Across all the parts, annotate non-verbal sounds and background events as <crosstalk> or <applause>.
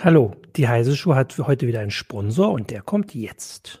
Hallo, die Heise Show hat für heute wieder einen Sponsor und der kommt jetzt.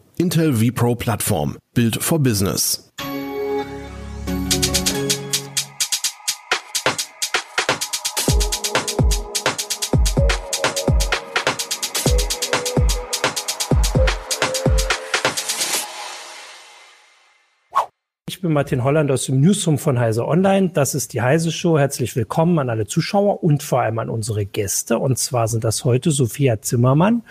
Intel vPro Plattform. Build for Business. Ich bin Martin Holland aus dem Newsroom von Heise Online. Das ist die Heise Show. Herzlich willkommen an alle Zuschauer und vor allem an unsere Gäste. Und zwar sind das heute Sophia Zimmermann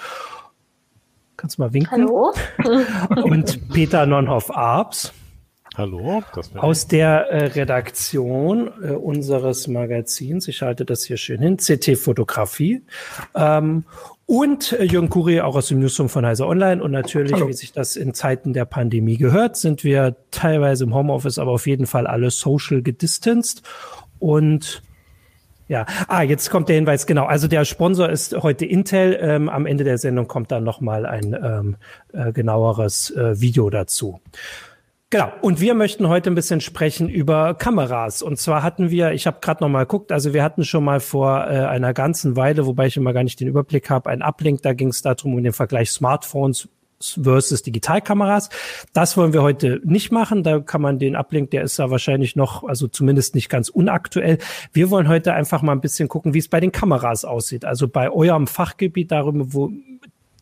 Kannst du mal winken? Hallo. <laughs> Und Peter Nonhoff-Arps. Hallo. Aus der äh, Redaktion äh, unseres Magazins, ich halte das hier schön hin, CT Fotografie. Ähm, und äh, Jürgen Kuri auch aus dem Newsroom von Heise Online. Und natürlich, Hallo. wie sich das in Zeiten der Pandemie gehört, sind wir teilweise im Homeoffice, aber auf jeden Fall alle social gedistanced. Und ja, ah, jetzt kommt der Hinweis, genau. Also der Sponsor ist heute Intel. Ähm, am Ende der Sendung kommt dann nochmal ein ähm, äh, genaueres äh, Video dazu. Genau. Und wir möchten heute ein bisschen sprechen über Kameras. Und zwar hatten wir, ich habe gerade noch mal geguckt, also wir hatten schon mal vor äh, einer ganzen Weile, wobei ich immer gar nicht den Überblick habe, einen Uplink. Da ging es darum um den Vergleich Smartphones versus Digitalkameras. Das wollen wir heute nicht machen. Da kann man den Ablink, der ist da wahrscheinlich noch, also zumindest nicht ganz unaktuell. Wir wollen heute einfach mal ein bisschen gucken, wie es bei den Kameras aussieht. Also bei eurem Fachgebiet, darüber, wo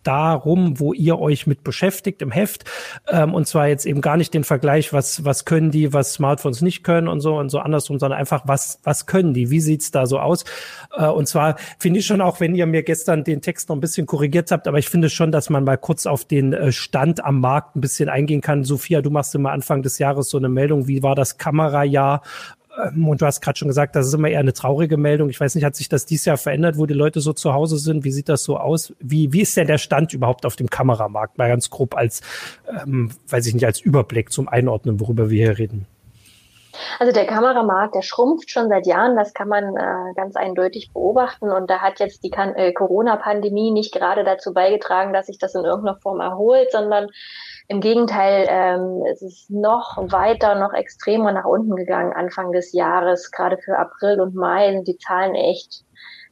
darum, wo ihr euch mit beschäftigt im Heft. Ähm, und zwar jetzt eben gar nicht den Vergleich, was, was können die, was Smartphones nicht können und so und so andersrum, sondern einfach, was, was können die? Wie sieht's da so aus? Äh, und zwar finde ich schon auch, wenn ihr mir gestern den Text noch ein bisschen korrigiert habt, aber ich finde schon, dass man mal kurz auf den äh, Stand am Markt ein bisschen eingehen kann. Sophia, du machst immer Anfang des Jahres so eine Meldung, wie war das Kamerajahr und du hast gerade schon gesagt, das ist immer eher eine traurige Meldung. Ich weiß nicht, hat sich das dieses Jahr verändert, wo die Leute so zu Hause sind? Wie sieht das so aus? Wie, wie ist denn der Stand überhaupt auf dem Kameramarkt? Mal ganz grob als, ähm, weiß ich nicht, als Überblick zum Einordnen, worüber wir hier reden. Also der Kameramarkt, der schrumpft schon seit Jahren, das kann man äh, ganz eindeutig beobachten. Und da hat jetzt die äh, Corona-Pandemie nicht gerade dazu beigetragen, dass sich das in irgendeiner Form erholt, sondern im Gegenteil, ähm, es ist noch weiter, noch extremer nach unten gegangen Anfang des Jahres. Gerade für April und Mai sind die Zahlen echt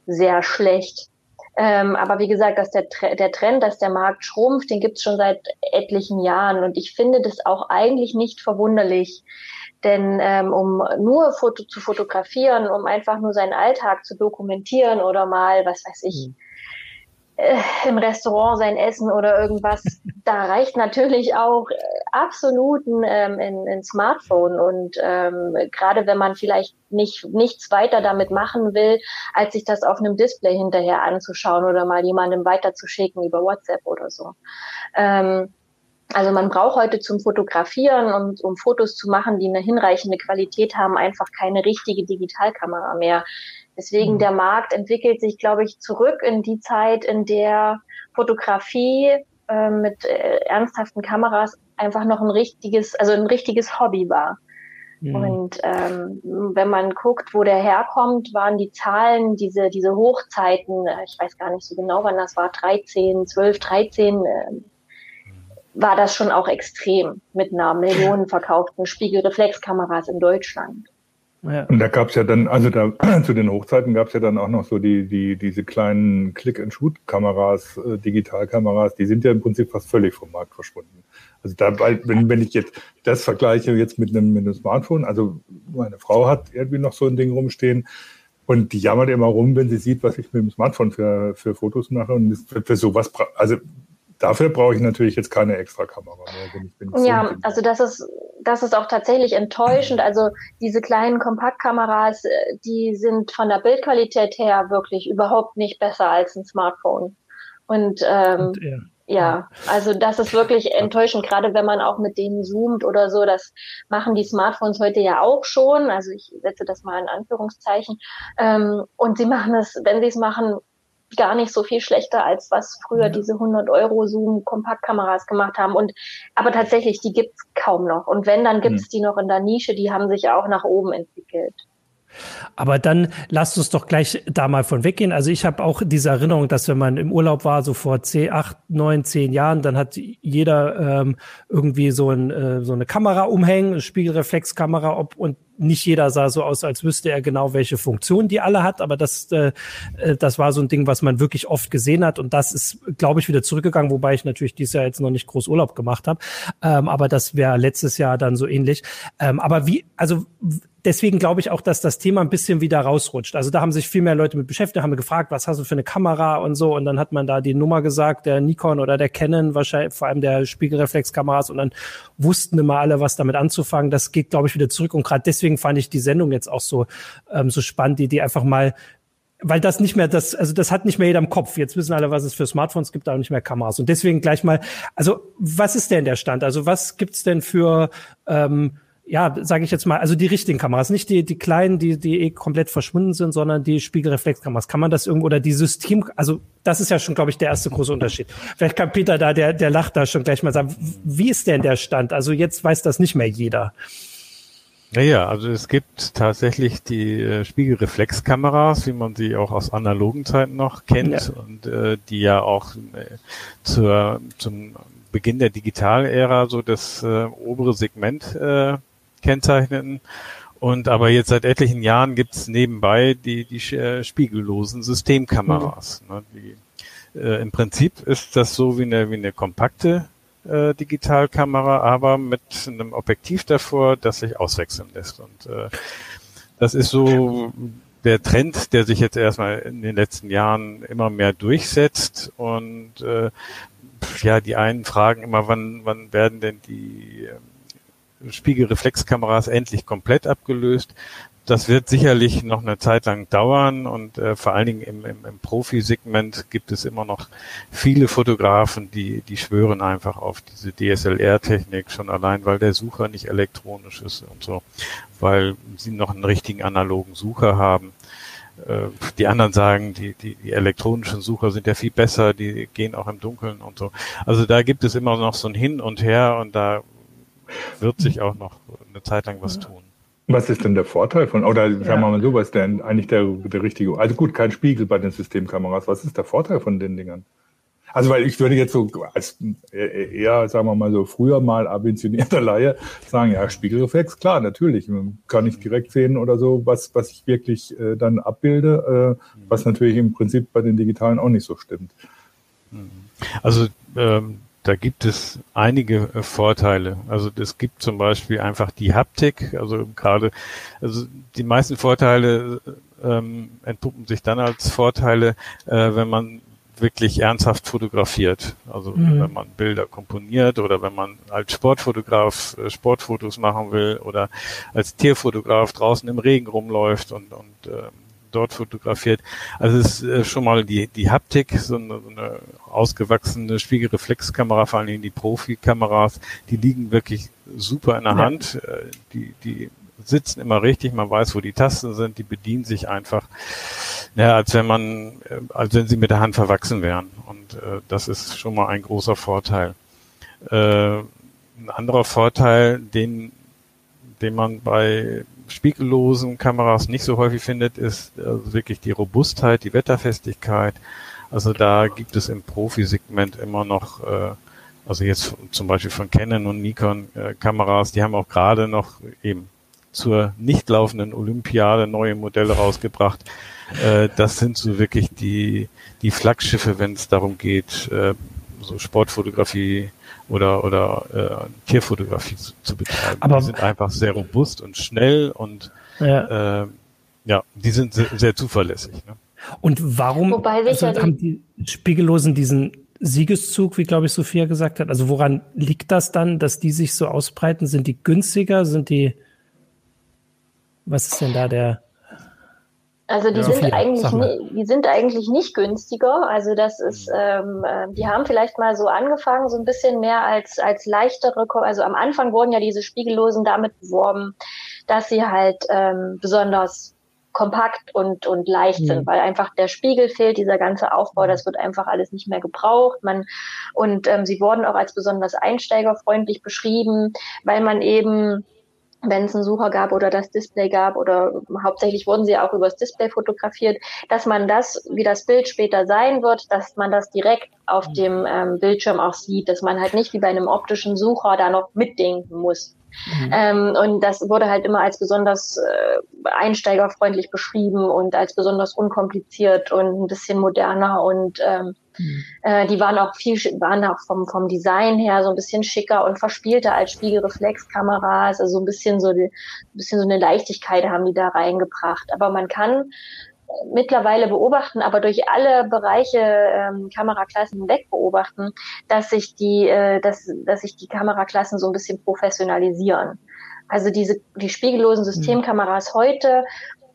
sehr schlecht. Ähm, aber wie gesagt, dass der, der Trend, dass der Markt schrumpft, den gibt es schon seit etlichen Jahren. Und ich finde das auch eigentlich nicht verwunderlich. Denn ähm, um nur Foto zu fotografieren, um einfach nur seinen Alltag zu dokumentieren oder mal, was weiß ich, mhm äh, im Restaurant sein Essen oder irgendwas, <laughs> da reicht natürlich auch äh, absolut ein, ähm, ein, ein Smartphone. Und ähm, gerade wenn man vielleicht nicht nichts weiter damit machen will, als sich das auf einem Display hinterher anzuschauen oder mal jemandem weiterzuschicken über WhatsApp oder so. Ähm, also man braucht heute zum Fotografieren und um Fotos zu machen, die eine hinreichende Qualität haben, einfach keine richtige Digitalkamera mehr. Deswegen mhm. der Markt entwickelt sich, glaube ich, zurück in die Zeit, in der Fotografie äh, mit äh, ernsthaften Kameras einfach noch ein richtiges, also ein richtiges Hobby war. Mhm. Und ähm, wenn man guckt, wo der herkommt, waren die Zahlen, diese, diese Hochzeiten, äh, ich weiß gar nicht so genau, wann das war, 13, 12, 13, äh, war das schon auch extrem mit einer <laughs> Million verkauften Spiegelreflexkameras in Deutschland. Ja. Und da gab es ja dann, also da <clears throat> zu den Hochzeiten gab es ja dann auch noch so die, die, diese kleinen Click-and-Shoot-Kameras, äh, Digitalkameras, die sind ja im Prinzip fast völlig vom Markt verschwunden. Also da, wenn, wenn ich jetzt das vergleiche jetzt mit einem, mit einem Smartphone, also meine Frau hat irgendwie noch so ein Ding rumstehen und die jammert immer rum, wenn sie sieht, was ich mit dem Smartphone für, für Fotos mache. Und für, für sowas, also dafür brauche ich natürlich jetzt keine extra Kamera mehr. Wenn ich, wenn ich ja, also das ist, das ist auch tatsächlich enttäuschend. Also diese kleinen Kompaktkameras, äh, die sind von der Bildqualität her wirklich überhaupt nicht besser als ein Smartphone. Und, ähm, Und ja. Ja, also das ist wirklich enttäuschend, gerade wenn man auch mit denen zoomt oder so. Das machen die Smartphones heute ja auch schon. Also ich setze das mal in Anführungszeichen. Ähm, und sie machen es, wenn sie es machen, gar nicht so viel schlechter, als was früher diese 100 Euro Zoom Kompaktkameras gemacht haben. Und aber tatsächlich, die gibt's kaum noch. Und wenn, dann gibt's mhm. die noch in der Nische. Die haben sich auch nach oben entwickelt. Aber dann lasst uns doch gleich da mal von weggehen. Also ich habe auch diese Erinnerung, dass wenn man im Urlaub war, so vor zehn, acht, neun, zehn Jahren, dann hat jeder ähm, irgendwie so, ein, äh, so eine Kamera umhängen, Spiegelreflexkamera, ob und nicht jeder sah so aus, als wüsste er genau, welche Funktion die alle hat, aber das, äh, äh, das war so ein Ding, was man wirklich oft gesehen hat und das ist, glaube ich, wieder zurückgegangen, wobei ich natürlich dieses Jahr jetzt noch nicht groß Urlaub gemacht habe, ähm, aber das wäre letztes Jahr dann so ähnlich. Ähm, aber wie, also deswegen glaube ich auch, dass das Thema ein bisschen wieder rausrutscht. Also da haben sich viel mehr Leute mit beschäftigt, haben gefragt, was hast du für eine Kamera und so. Und dann hat man da die Nummer gesagt, der Nikon oder der Canon, wahrscheinlich vor allem der Spiegelreflexkameras. Und dann wussten immer alle, was damit anzufangen. Das geht, glaube ich, wieder zurück. Und gerade deswegen fand ich die Sendung jetzt auch so, ähm, so spannend, die, die einfach mal weil das nicht mehr das, also das hat nicht mehr jeder im Kopf. Jetzt wissen alle, was es für Smartphones gibt, aber nicht mehr Kameras. Und deswegen gleich mal, also was ist denn der Stand? Also was gibt's denn für ähm, ja, sage ich jetzt mal, also die richtigen Kameras, nicht die, die kleinen, die, die eh komplett verschwunden sind, sondern die Spiegelreflexkameras. Kann man das irgendwo oder die System, also das ist ja schon, glaube ich, der erste große Unterschied. Vielleicht kann Peter da, der, der lacht da schon gleich mal sagen, wie ist denn der Stand? Also jetzt weiß das nicht mehr jeder. Naja, also es gibt tatsächlich die äh, Spiegelreflexkameras, wie man sie auch aus analogen Zeiten noch kennt ja. und äh, die ja auch äh, zur, zum Beginn der Digitalära so das äh, obere Segment äh, kennzeichneten. Und aber jetzt seit etlichen Jahren gibt's nebenbei die, die äh, spiegellosen Systemkameras. Mhm. Ne, die, äh, Im Prinzip ist das so wie eine, wie eine kompakte äh, Digitalkamera, aber mit einem Objektiv davor, das sich auswechseln lässt. Und äh, das ist so der Trend, der sich jetzt erstmal in den letzten Jahren immer mehr durchsetzt und äh, ja, die einen fragen immer, wann, wann werden denn die ähm, Spiegelreflexkameras endlich komplett abgelöst? Das wird sicherlich noch eine Zeit lang dauern und äh, vor allen Dingen im, im, im Profi-Segment gibt es immer noch viele Fotografen, die, die schwören einfach auf diese DSLR-Technik schon allein, weil der Sucher nicht elektronisch ist und so, weil sie noch einen richtigen analogen Sucher haben. Äh, die anderen sagen, die, die, die elektronischen Sucher sind ja viel besser, die gehen auch im Dunkeln und so. Also da gibt es immer noch so ein Hin und Her und da wird sich auch noch eine Zeit lang was tun. Was ist denn der Vorteil von, oder sagen wir mal so, was ist denn eigentlich der, der richtige, also gut, kein Spiegel bei den Systemkameras, was ist der Vorteil von den Dingern? Also weil ich würde jetzt so als eher, sagen wir mal so, früher mal ambitionierter Laie sagen, ja, Spiegelreflex, klar, natürlich. Kann ich direkt sehen oder so, was, was ich wirklich äh, dann abbilde, äh, was natürlich im Prinzip bei den digitalen auch nicht so stimmt. Mhm. Also ähm, da gibt es einige äh, Vorteile. Also es gibt zum Beispiel einfach die Haptik, also gerade, also die meisten Vorteile ähm, entpuppen sich dann als Vorteile, äh, wenn man wirklich ernsthaft fotografiert. Also mhm. wenn man Bilder komponiert oder wenn man als Sportfotograf äh, Sportfotos machen will oder als Tierfotograf draußen im Regen rumläuft und, und äh, dort fotografiert. Also es ist äh, schon mal die, die Haptik, so eine, so eine ausgewachsene Spiegelreflexkamera, vor allen Dingen die Profikameras, die liegen wirklich super in der ja. Hand. Äh, die, die sitzen immer richtig, man weiß, wo die Tasten sind, die bedienen sich einfach, ja, als wenn man, äh, als wenn sie mit der Hand verwachsen wären. Und äh, das ist schon mal ein großer Vorteil. Äh, ein anderer Vorteil, den, den man bei spiegellosen Kameras nicht so häufig findet, ist also wirklich die Robustheit, die Wetterfestigkeit. Also da gibt es im Profi-Segment immer noch, äh, also jetzt zum Beispiel von Canon und Nikon äh, Kameras, die haben auch gerade noch eben zur nicht laufenden Olympiade neue Modelle rausgebracht. Äh, das sind so wirklich die, die Flaggschiffe, wenn es darum geht, äh, so Sportfotografie oder, oder äh, Tierfotografie zu, zu betreiben. Aber die sind einfach sehr robust und schnell und ja, äh, ja die sind sehr, sehr zuverlässig. Ne? Und warum also haben die Spiegellosen diesen Siegeszug, wie glaube ich Sophia gesagt hat? Also woran liegt das dann, dass die sich so ausbreiten? Sind die günstiger? Sind die was ist denn da der? Also die ja, sind eigentlich nie, die sind eigentlich nicht günstiger. Also das ist, ähm, äh, die haben vielleicht mal so angefangen, so ein bisschen mehr als als leichtere. Also am Anfang wurden ja diese Spiegellosen damit beworben, dass sie halt ähm, besonders kompakt und, und leicht mhm. sind, weil einfach der Spiegel fehlt, dieser ganze Aufbau, das wird einfach alles nicht mehr gebraucht. Man, und ähm, sie wurden auch als besonders einsteigerfreundlich beschrieben, weil man eben wenn es einen Sucher gab oder das Display gab oder hauptsächlich wurden sie auch übers Display fotografiert, dass man das, wie das Bild später sein wird, dass man das direkt auf dem ähm, Bildschirm auch sieht, dass man halt nicht wie bei einem optischen Sucher da noch mitdenken muss. Mhm. Ähm, und das wurde halt immer als besonders äh, einsteigerfreundlich beschrieben und als besonders unkompliziert und ein bisschen moderner und ähm, mhm. äh, die waren auch viel, waren auch vom, vom Design her so ein bisschen schicker und verspielter als Spiegelreflexkameras, also so ein bisschen so, die, ein bisschen so eine Leichtigkeit haben die da reingebracht. Aber man kann mittlerweile beobachten, aber durch alle Bereiche ähm, Kameraklassen hinweg beobachten, dass sich die, äh, dass, dass sich die Kameraklassen so ein bisschen professionalisieren. Also diese die spiegellosen mhm. Systemkameras heute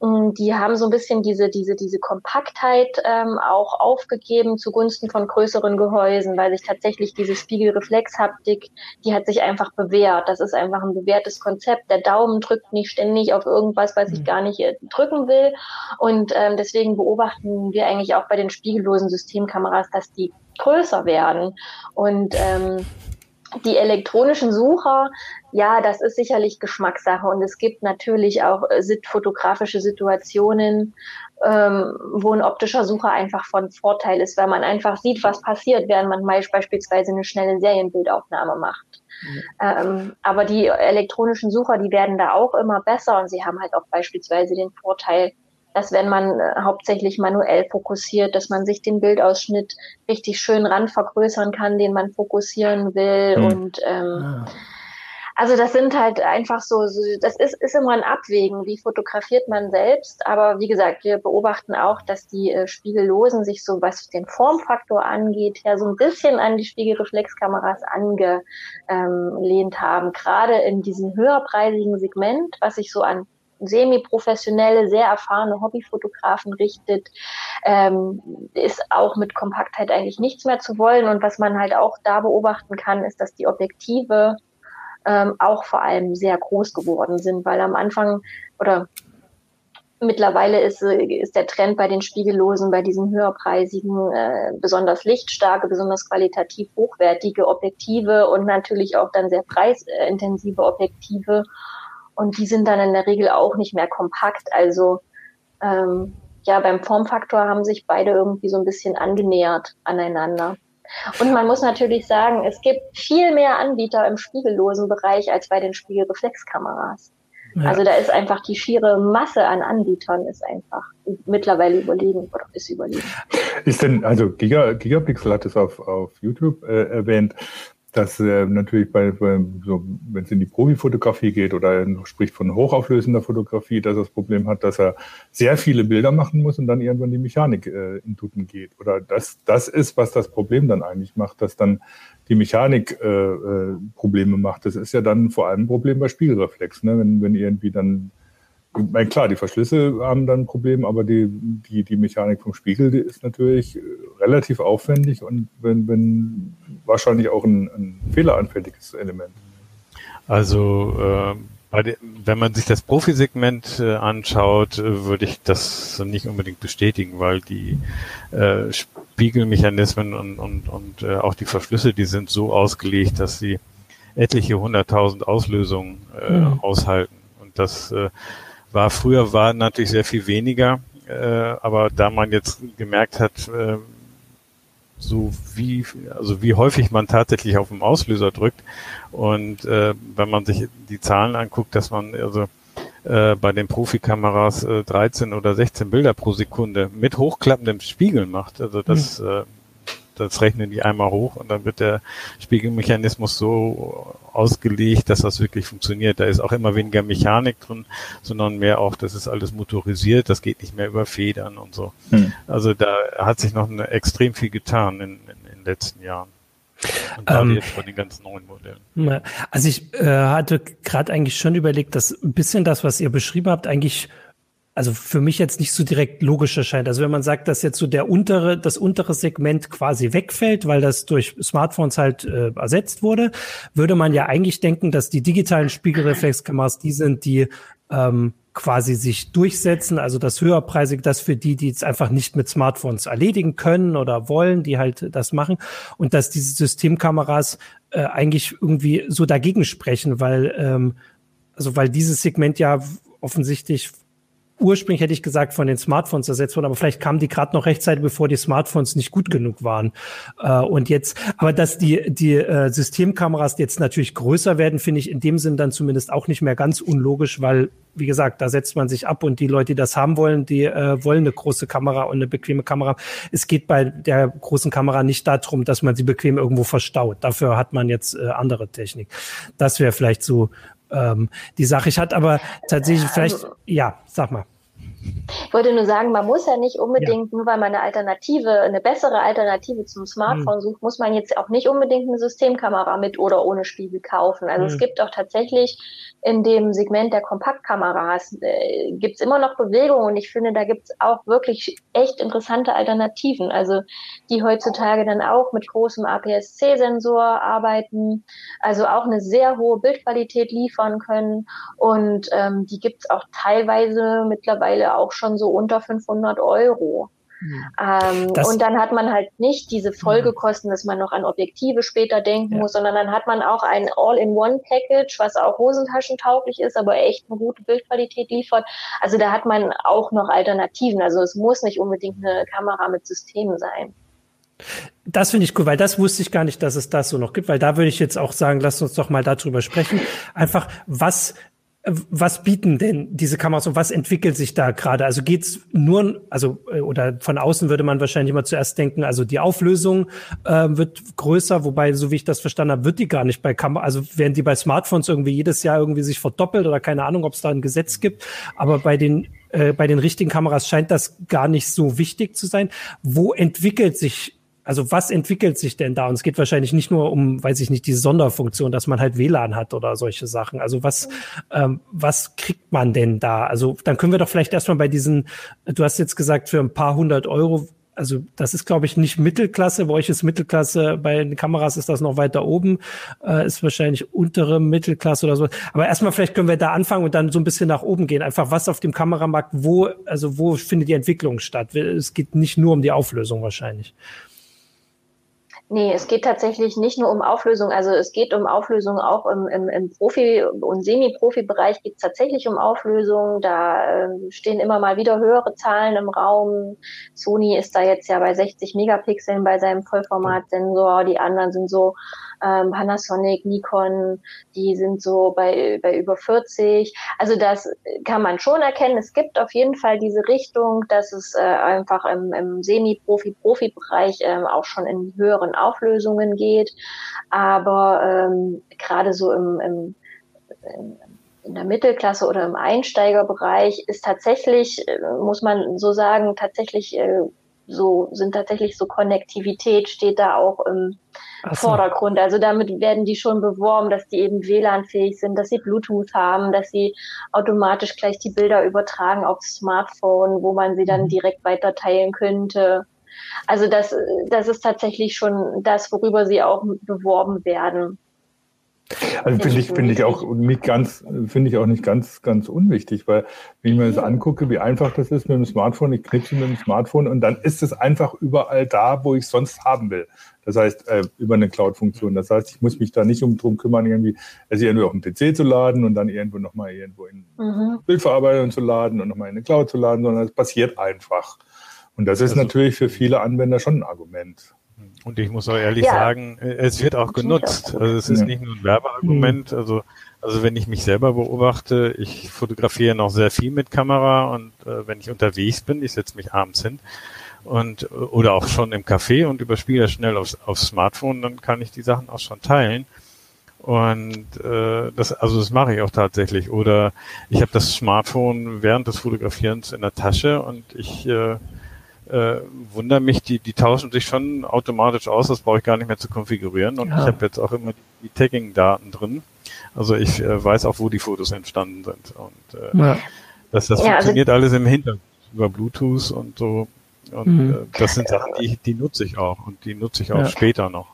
die haben so ein bisschen diese, diese, diese Kompaktheit ähm, auch aufgegeben zugunsten von größeren Gehäusen, weil sich tatsächlich diese Spiegelreflexhaptik, die hat sich einfach bewährt. Das ist einfach ein bewährtes Konzept. Der Daumen drückt nicht ständig auf irgendwas, was ich mhm. gar nicht äh, drücken will. Und ähm, deswegen beobachten wir eigentlich auch bei den spiegellosen Systemkameras, dass die größer werden. Und ähm, die elektronischen Sucher, ja, das ist sicherlich Geschmackssache und es gibt natürlich auch äh, fotografische Situationen, ähm, wo ein optischer Sucher einfach von Vorteil ist, weil man einfach sieht, was passiert, während man beispielsweise eine schnelle Serienbildaufnahme macht. Mhm. Ähm, aber die elektronischen Sucher, die werden da auch immer besser und sie haben halt auch beispielsweise den Vorteil, dass wenn man äh, hauptsächlich manuell fokussiert, dass man sich den Bildausschnitt richtig schön ran vergrößern kann, den man fokussieren will. Mhm. Und ähm, ah. also das sind halt einfach so, so, das ist, ist immer ein Abwägen, wie fotografiert man selbst. Aber wie gesagt, wir beobachten auch, dass die äh, Spiegellosen sich so, was den Formfaktor angeht, ja so ein bisschen an die Spiegelreflexkameras angelehnt ähm, haben. Gerade in diesem höherpreisigen Segment, was sich so an semi-professionelle, sehr erfahrene Hobbyfotografen richtet, ähm, ist auch mit Kompaktheit eigentlich nichts mehr zu wollen. Und was man halt auch da beobachten kann, ist, dass die Objektive ähm, auch vor allem sehr groß geworden sind, weil am Anfang oder Mittlerweile ist, ist der Trend bei den Spiegellosen, bei diesen höherpreisigen, äh, besonders lichtstarke, besonders qualitativ hochwertige Objektive und natürlich auch dann sehr preisintensive Objektive und die sind dann in der Regel auch nicht mehr kompakt. Also ähm, ja, beim Formfaktor haben sich beide irgendwie so ein bisschen angenähert aneinander. Und man muss natürlich sagen, es gibt viel mehr Anbieter im spiegellosen Bereich als bei den Spiegelreflexkameras. Ja. Also da ist einfach die schiere Masse an Anbietern ist einfach mittlerweile überlegen oder ist überlegen. Ist denn, also Giga, Gigapixel hat es auf, auf YouTube äh, erwähnt, dass äh, natürlich bei, bei so, wenn es in die Profifotografie geht oder er spricht von hochauflösender Fotografie, dass er das Problem hat, dass er sehr viele Bilder machen muss und dann irgendwann die Mechanik äh, in Tuten geht. Oder das, das ist, was das Problem dann eigentlich macht, dass dann die Mechanik äh, äh, Probleme macht. Das ist ja dann vor allem ein Problem bei Spiegelreflex, ne? wenn, wenn irgendwie dann meine, klar, die Verschlüsse haben dann ein Problem, aber die, die, die Mechanik vom Spiegel die ist natürlich relativ aufwendig und wenn, wenn wahrscheinlich auch ein, ein fehleranfälliges Element. Also äh, bei de, wenn man sich das Profisegment äh, anschaut, äh, würde ich das nicht unbedingt bestätigen, weil die äh, Spiegelmechanismen und, und, und äh, auch die Verschlüsse, die sind so ausgelegt, dass sie etliche hunderttausend Auslösungen äh, mhm. aushalten. Und das äh, war früher war natürlich sehr viel weniger, äh, aber da man jetzt gemerkt hat, äh, so wie also wie häufig man tatsächlich auf den Auslöser drückt und äh, wenn man sich die Zahlen anguckt, dass man also äh, bei den Profikameras äh, 13 oder 16 Bilder pro Sekunde mit hochklappendem Spiegel macht, also das mhm. äh, das rechnen die einmal hoch und dann wird der Spiegelmechanismus so ausgelegt, dass das wirklich funktioniert. Da ist auch immer weniger Mechanik drin, sondern mehr auch, das ist alles motorisiert, das geht nicht mehr über Federn und so. Hm. Also da hat sich noch eine, extrem viel getan in, in, in den letzten Jahren. Und ähm, jetzt von den ganzen neuen Modellen. Also ich äh, hatte gerade eigentlich schon überlegt, dass ein bisschen das, was ihr beschrieben habt, eigentlich also für mich jetzt nicht so direkt logisch erscheint. Also wenn man sagt, dass jetzt so der untere, das untere Segment quasi wegfällt, weil das durch Smartphones halt äh, ersetzt wurde, würde man ja eigentlich denken, dass die digitalen Spiegelreflexkameras die sind, die ähm, quasi sich durchsetzen, also das höherpreisig, das für die, die es einfach nicht mit Smartphones erledigen können oder wollen, die halt das machen und dass diese Systemkameras äh, eigentlich irgendwie so dagegen sprechen, weil ähm, also weil dieses Segment ja offensichtlich ursprünglich hätte ich gesagt von den Smartphones ersetzt worden, aber vielleicht kamen die gerade noch rechtzeitig, bevor die Smartphones nicht gut genug waren. Äh, und jetzt, aber dass die die äh, Systemkameras jetzt natürlich größer werden, finde ich in dem Sinn dann zumindest auch nicht mehr ganz unlogisch, weil wie gesagt, da setzt man sich ab und die Leute, die das haben wollen, die äh, wollen eine große Kamera und eine bequeme Kamera. Es geht bei der großen Kamera nicht darum, dass man sie bequem irgendwo verstaut. Dafür hat man jetzt äh, andere Technik. Das wäre vielleicht so ähm, die Sache. Ich hatte aber tatsächlich vielleicht, also ja, sag mal. Ich wollte nur sagen, man muss ja nicht unbedingt, ja. nur weil man eine Alternative, eine bessere Alternative zum Smartphone mhm. sucht, muss man jetzt auch nicht unbedingt eine Systemkamera mit oder ohne Spiegel kaufen. Also mhm. es gibt auch tatsächlich in dem Segment der Kompaktkameras äh, gibt's immer noch Bewegung und ich finde, da gibt's auch wirklich echt interessante Alternativen. Also die heutzutage dann auch mit großem APS-C-Sensor arbeiten, also auch eine sehr hohe Bildqualität liefern können und ähm, die gibt's auch teilweise mittlerweile auch schon so unter 500 Euro. Ähm, und dann hat man halt nicht diese Folgekosten, dass man noch an Objektive später denken ja. muss, sondern dann hat man auch ein All-in-One-Package, was auch hosentaschentauglich ist, aber echt eine gute Bildqualität liefert. Also da hat man auch noch Alternativen. Also es muss nicht unbedingt eine Kamera mit System sein. Das finde ich cool, weil das wusste ich gar nicht, dass es das so noch gibt, weil da würde ich jetzt auch sagen, lasst uns doch mal darüber sprechen. Einfach, was was bieten denn diese Kameras und was entwickelt sich da gerade? Also geht's nur, also äh, oder von außen würde man wahrscheinlich immer zuerst denken, also die Auflösung äh, wird größer, wobei, so wie ich das verstanden habe, wird die gar nicht bei Kameras, also werden die bei Smartphones irgendwie jedes Jahr irgendwie sich verdoppelt oder keine Ahnung, ob es da ein Gesetz gibt, aber bei den äh, bei den richtigen Kameras scheint das gar nicht so wichtig zu sein. Wo entwickelt sich also was entwickelt sich denn da? Und es geht wahrscheinlich nicht nur um, weiß ich nicht, diese Sonderfunktion, dass man halt WLAN hat oder solche Sachen. Also was, ähm, was kriegt man denn da? Also dann können wir doch vielleicht erstmal bei diesen, du hast jetzt gesagt, für ein paar hundert Euro, also das ist, glaube ich, nicht Mittelklasse. Bei euch ist Mittelklasse, bei den Kameras ist das noch weiter oben, äh, ist wahrscheinlich untere Mittelklasse oder so. Aber erstmal vielleicht können wir da anfangen und dann so ein bisschen nach oben gehen. Einfach was auf dem Kameramarkt, wo, also wo findet die Entwicklung statt? Es geht nicht nur um die Auflösung wahrscheinlich. Nee, es geht tatsächlich nicht nur um Auflösung, also es geht um Auflösung auch im, im, im Profi- und Semi-Profi-Bereich geht es tatsächlich um Auflösung. Da äh, stehen immer mal wieder höhere Zahlen im Raum. Sony ist da jetzt ja bei 60 Megapixeln bei seinem Vollformatsensor, die anderen sind so ähm, Panasonic, Nikon, die sind so bei, bei über 40. Also das kann man schon erkennen. Es gibt auf jeden Fall diese Richtung, dass es äh, einfach im, im Semi-Profi-Profi-Bereich ähm, auch schon in höheren Auflösungen geht. Aber ähm, gerade so im, im, im in der Mittelklasse oder im Einsteigerbereich ist tatsächlich, äh, muss man so sagen, tatsächlich äh, so sind tatsächlich so Konnektivität steht da auch im so. Vordergrund. Also damit werden die schon beworben, dass die eben WLAN-fähig sind, dass sie Bluetooth haben, dass sie automatisch gleich die Bilder übertragen aufs Smartphone, wo man sie dann mhm. direkt weiter teilen könnte. Also das, das ist tatsächlich schon das, worüber sie auch beworben werden. Also finde ich, finde ich auch nicht ganz, finde ich auch nicht ganz, ganz unwichtig, weil wenn ich mir das angucke, wie einfach das ist mit dem Smartphone, ich knipse mit dem Smartphone und dann ist es einfach überall da, wo ich es sonst haben will. Das heißt, äh, über eine Cloud-Funktion. Das heißt, ich muss mich da nicht um drum kümmern, irgendwie, es irgendwie auf den PC zu laden und dann irgendwo nochmal irgendwo in mhm. Bildverarbeitung zu laden und nochmal in eine Cloud zu laden, sondern es passiert einfach. Und das ist also, natürlich für viele Anwender schon ein Argument. Und ich muss auch ehrlich ja. sagen, es wird auch genutzt. Also es ist ja. nicht nur ein Werbeargument. Mhm. Also, also wenn ich mich selber beobachte, ich fotografiere noch sehr viel mit Kamera und äh, wenn ich unterwegs bin, ich setze mich abends hin und oder auch schon im Café und überspiele schnell aufs, aufs Smartphone, dann kann ich die Sachen auch schon teilen. Und äh, das, also das mache ich auch tatsächlich. Oder ich habe das Smartphone während des Fotografierens in der Tasche und ich äh, äh, wundere mich, die, die tauschen sich schon automatisch aus, das brauche ich gar nicht mehr zu konfigurieren. Und ja. ich habe jetzt auch immer die, die Tagging-Daten drin. Also ich äh, weiß auch, wo die Fotos entstanden sind. Und äh, ja. das, das ja, also funktioniert also alles im Hintergrund über Bluetooth und so. Und mhm. äh, das sind Sachen, die, die nutze ich auch und die nutze ich auch später noch.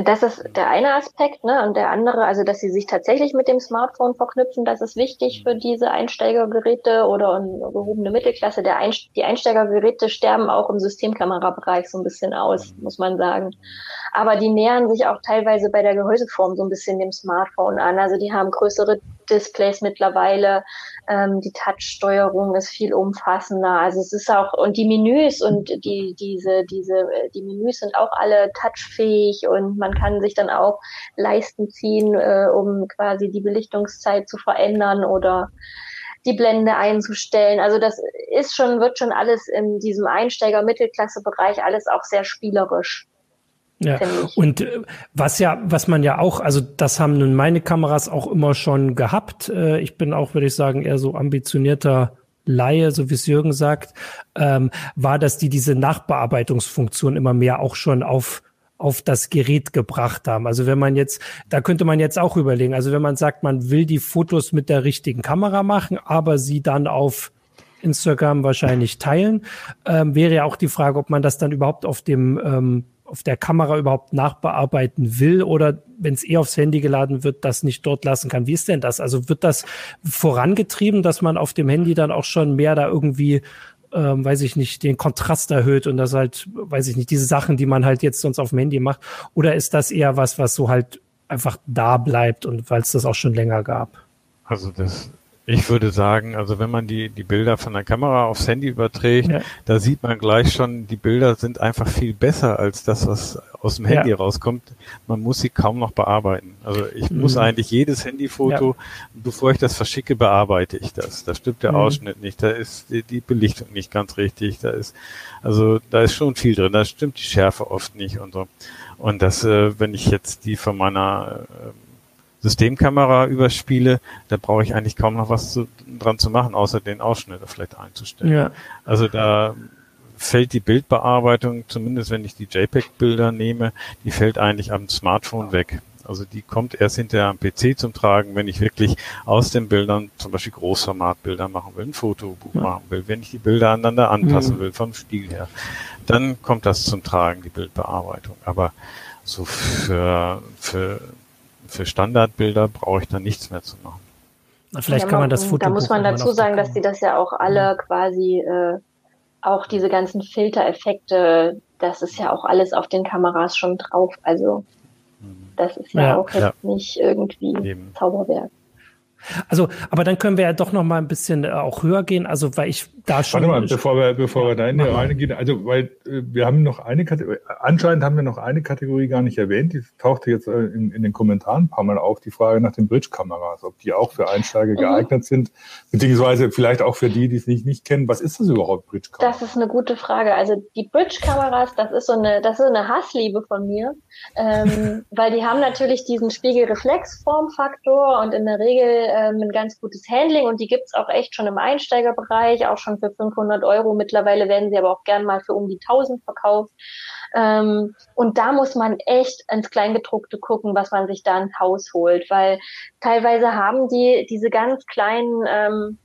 Das ist der eine Aspekt, ne? Und der andere, also dass sie sich tatsächlich mit dem Smartphone verknüpfen, das ist wichtig für diese Einsteigergeräte oder gehobene Mittelklasse. Der Einst die Einsteigergeräte sterben auch im Systemkamerabereich so ein bisschen aus, muss man sagen. Aber die nähern sich auch teilweise bei der Gehäuseform so ein bisschen dem Smartphone an. Also die haben größere Displays mittlerweile. Ähm, die Touch-Steuerung ist viel umfassender. Also es ist auch, und die Menüs und die, diese, diese, die Menüs sind auch alle touchfähig und man kann sich dann auch Leisten ziehen, äh, um quasi die Belichtungszeit zu verändern oder die Blende einzustellen. Also das ist schon, wird schon alles in diesem Einsteiger-Mittelklasse-Bereich alles auch sehr spielerisch. Ja, und äh, was ja, was man ja auch, also das haben nun meine Kameras auch immer schon gehabt. Äh, ich bin auch, würde ich sagen, eher so ambitionierter Laie, so wie es Jürgen sagt, ähm, war, dass die diese Nachbearbeitungsfunktion immer mehr auch schon auf auf das Gerät gebracht haben. Also wenn man jetzt, da könnte man jetzt auch überlegen, also wenn man sagt, man will die Fotos mit der richtigen Kamera machen, aber sie dann auf Instagram wahrscheinlich teilen, ähm, wäre ja auch die Frage, ob man das dann überhaupt auf dem ähm, auf der Kamera überhaupt nachbearbeiten will oder wenn es eh aufs Handy geladen wird, das nicht dort lassen kann. Wie ist denn das? Also wird das vorangetrieben, dass man auf dem Handy dann auch schon mehr da irgendwie ähm, weiß ich nicht, den Kontrast erhöht und das halt, weiß ich nicht, diese Sachen, die man halt jetzt sonst auf dem Handy macht? Oder ist das eher was, was so halt einfach da bleibt und weil es das auch schon länger gab? Also das ich würde sagen, also wenn man die, die Bilder von der Kamera aufs Handy überträgt, ja. da sieht man gleich schon, die Bilder sind einfach viel besser als das, was aus dem Handy ja. rauskommt. Man muss sie kaum noch bearbeiten. Also ich mhm. muss eigentlich jedes Handyfoto, ja. bevor ich das verschicke, bearbeite ich das. Da stimmt der mhm. Ausschnitt nicht, da ist die, die, Belichtung nicht ganz richtig, da ist, also da ist schon viel drin, da stimmt die Schärfe oft nicht und so. Und das, äh, wenn ich jetzt die von meiner äh, Systemkamera überspiele, da brauche ich eigentlich kaum noch was zu, dran zu machen, außer den Ausschnitt vielleicht einzustellen. Ja. Also da fällt die Bildbearbeitung, zumindest wenn ich die JPEG-Bilder nehme, die fällt eigentlich am Smartphone weg. Also die kommt erst hinterher am PC zum Tragen, wenn ich wirklich aus den Bildern zum Beispiel Großformatbilder machen will, ein Fotobuch ja. machen will, wenn ich die Bilder aneinander anpassen mhm. will, vom Stil her. Dann kommt das zum Tragen, die Bildbearbeitung. Aber so für, für für Standardbilder brauche ich da nichts mehr zu machen. Na, vielleicht ja, kann man das Foto. Da muss man dazu sagen, dass die das ja auch alle ja. quasi äh, auch diese ganzen Filtereffekte, das ist ja auch alles auf den Kameras schon drauf. Also mhm. das ist ja, ja auch jetzt nicht irgendwie Eben. Zauberwerk. Also, aber dann können wir ja doch noch mal ein bisschen äh, auch höher gehen. Also, weil ich da schon. Warte mal, bevor wir, bevor ja, wir da in die Reihe gehen. Also, weil äh, wir haben noch eine Kategorie, anscheinend haben wir noch eine Kategorie gar nicht erwähnt. Die tauchte jetzt äh, in, in den Kommentaren ein paar Mal auf, die Frage nach den Bridge-Kameras, ob die auch für Einsteiger mhm. geeignet sind, beziehungsweise vielleicht auch für die, die es nicht, nicht kennen. Was ist das überhaupt, Bridge-Kameras? Das ist eine gute Frage. Also, die Bridge-Kameras, das ist so eine, das ist eine Hassliebe von mir, ähm, <laughs> weil die haben natürlich diesen Spiegelreflexformfaktor und in der Regel ähm, ein ganz gutes Handling und die gibt's auch echt schon im Einsteigerbereich, auch schon für 500 Euro. Mittlerweile werden sie aber auch gern mal für um die 1000 verkauft. Ähm, und da muss man echt ins Kleingedruckte gucken, was man sich da ins Haus holt, weil teilweise haben die diese ganz kleinen ähm,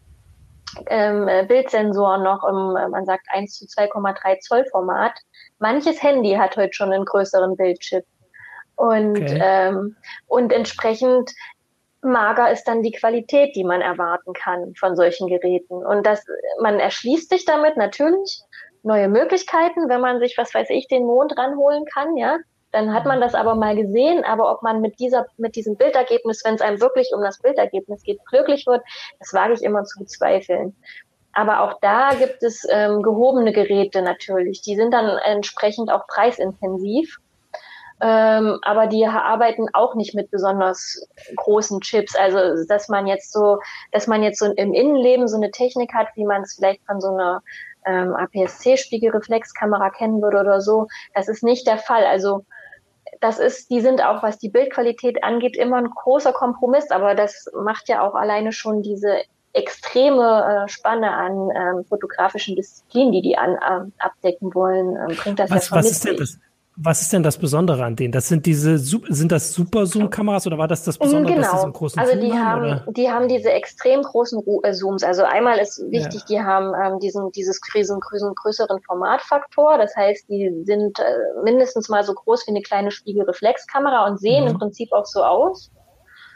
ähm, Bildsensoren noch im, man sagt 1 zu 2,3 Zoll Format. Manches Handy hat heute schon einen größeren Bildchip. Und, okay. ähm, und entsprechend mager ist dann die Qualität, die man erwarten kann von solchen Geräten. Und das, man erschließt sich damit natürlich neue Möglichkeiten, wenn man sich, was weiß ich, den Mond ranholen kann, ja. Dann hat man das aber mal gesehen, aber ob man mit dieser, mit diesem Bildergebnis, wenn es einem wirklich um das Bildergebnis geht, glücklich wird, das wage ich immer zu bezweifeln. Aber auch da gibt es ähm, gehobene Geräte natürlich. Die sind dann entsprechend auch preisintensiv. Ähm, aber die arbeiten auch nicht mit besonders großen Chips. Also dass man jetzt so, dass man jetzt so im Innenleben so eine Technik hat, wie man es vielleicht von so einer ähm, APS-C-Spiegelreflexkamera kennen würde oder so, das ist nicht der Fall. Also das ist, die sind auch, was die Bildqualität angeht, immer ein großer Kompromiss, aber das macht ja auch alleine schon diese extreme äh, Spanne an ähm, fotografischen Disziplinen, die die an, äh, abdecken wollen, ähm, bringt das was, ja schon was mit ist denn das? Was ist denn das Besondere an denen? Das sind diese, sind das Super-Zoom-Kameras oder war das das Besondere, genau. dass die so einen großen also Zoom die haben, oder? die haben diese extrem großen äh, Zooms. Also einmal ist wichtig, ja. die haben ähm, diesen, dieses diesen größeren Formatfaktor. Das heißt, die sind äh, mindestens mal so groß wie eine kleine Spiegelreflexkamera und sehen mhm. im Prinzip auch so aus.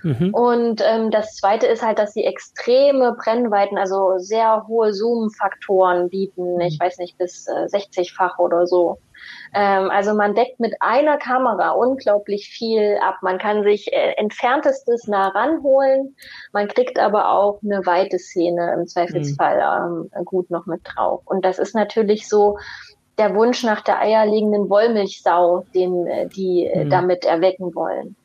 Mhm. Und ähm, das Zweite ist halt, dass sie extreme Brennweiten, also sehr hohe Zoom-Faktoren bieten. Ich mhm. weiß nicht, bis äh, 60-fach oder so. Ähm, also man deckt mit einer Kamera unglaublich viel ab. Man kann sich äh, entferntestes nah ranholen. Man kriegt aber auch eine weite Szene im Zweifelsfall mhm. ähm, gut noch mit drauf. Und das ist natürlich so der Wunsch nach der eierlegenden Wollmilchsau, den äh, die äh, mhm. damit erwecken wollen.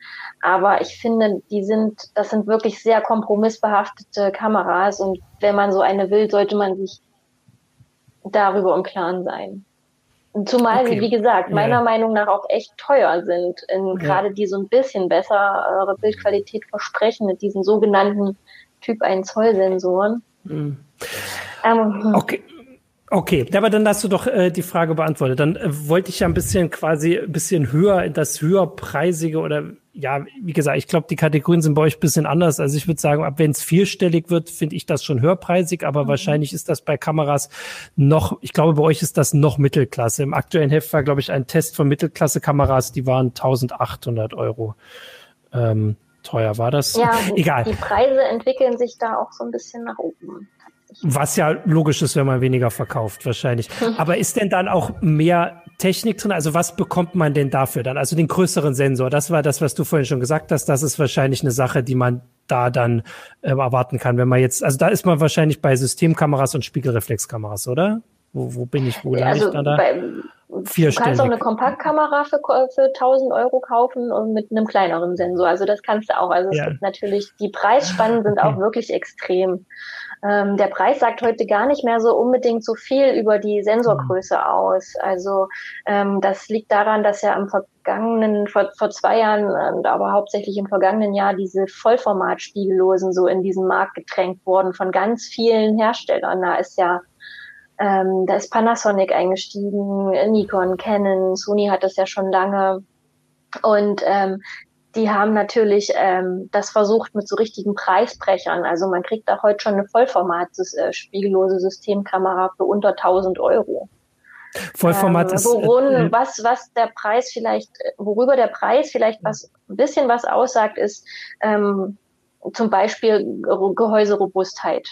Aber ich finde, die sind, das sind wirklich sehr kompromissbehaftete Kameras und wenn man so eine will, sollte man sich darüber im Klaren sein. Zumal okay. sie, wie gesagt, meiner ja. Meinung nach auch echt teuer sind. Ja. Gerade die so ein bisschen bessere Bildqualität versprechen mit diesen sogenannten Typ 1 Zoll Sensoren. Mhm. Ähm, hm. okay. Okay, aber dann hast du doch äh, die Frage beantwortet. Dann äh, wollte ich ja ein bisschen quasi ein bisschen höher in das höherpreisige oder ja, wie gesagt, ich glaube, die Kategorien sind bei euch ein bisschen anders. Also ich würde sagen, ab wenn es vierstellig wird, finde ich das schon höherpreisig, aber mhm. wahrscheinlich ist das bei Kameras noch, ich glaube, bei euch ist das noch Mittelklasse. Im aktuellen Heft war, glaube ich, ein Test von Mittelklasse-Kameras, die waren 1800 Euro. Ähm, teuer war das. Ja, <laughs> Egal. Die Preise entwickeln sich da auch so ein bisschen nach oben. Was ja logisch ist, wenn man weniger verkauft, wahrscheinlich. <laughs> Aber ist denn dann auch mehr Technik drin? Also was bekommt man denn dafür dann? Also den größeren Sensor. Das war das, was du vorhin schon gesagt hast. Das ist wahrscheinlich eine Sache, die man da dann äh, erwarten kann, wenn man jetzt, also da ist man wahrscheinlich bei Systemkameras und Spiegelreflexkameras, oder? Wo, wo bin ich, wo ja, also ich da? Bei, Du kannst auch eine Kompaktkamera für, für 1000 Euro kaufen und mit einem kleineren Sensor. Also das kannst du auch. Also es ja. gibt natürlich, die Preisspannen sind auch wirklich extrem. Ähm, der Preis sagt heute gar nicht mehr so unbedingt so viel über die Sensorgröße mhm. aus. Also ähm, das liegt daran, dass ja am vergangenen, vor, vor zwei Jahren, äh, aber hauptsächlich im vergangenen Jahr diese Vollformat-Spiegellosen so in diesen Markt gedrängt wurden von ganz vielen Herstellern. Da ist ja ähm, da ist Panasonic eingestiegen, Nikon, Canon, Sony hat das ja schon lange. Und ähm, die haben natürlich ähm, das versucht mit so richtigen Preisbrechern. Also man kriegt auch heute schon eine Vollformat äh, spiegellose Systemkamera für unter 1000 Euro. Vollformat ähm, ist worin, äh, was was der Preis vielleicht, worüber der Preis vielleicht was ein bisschen was aussagt, ist ähm, zum Beispiel Gehäuserobustheit.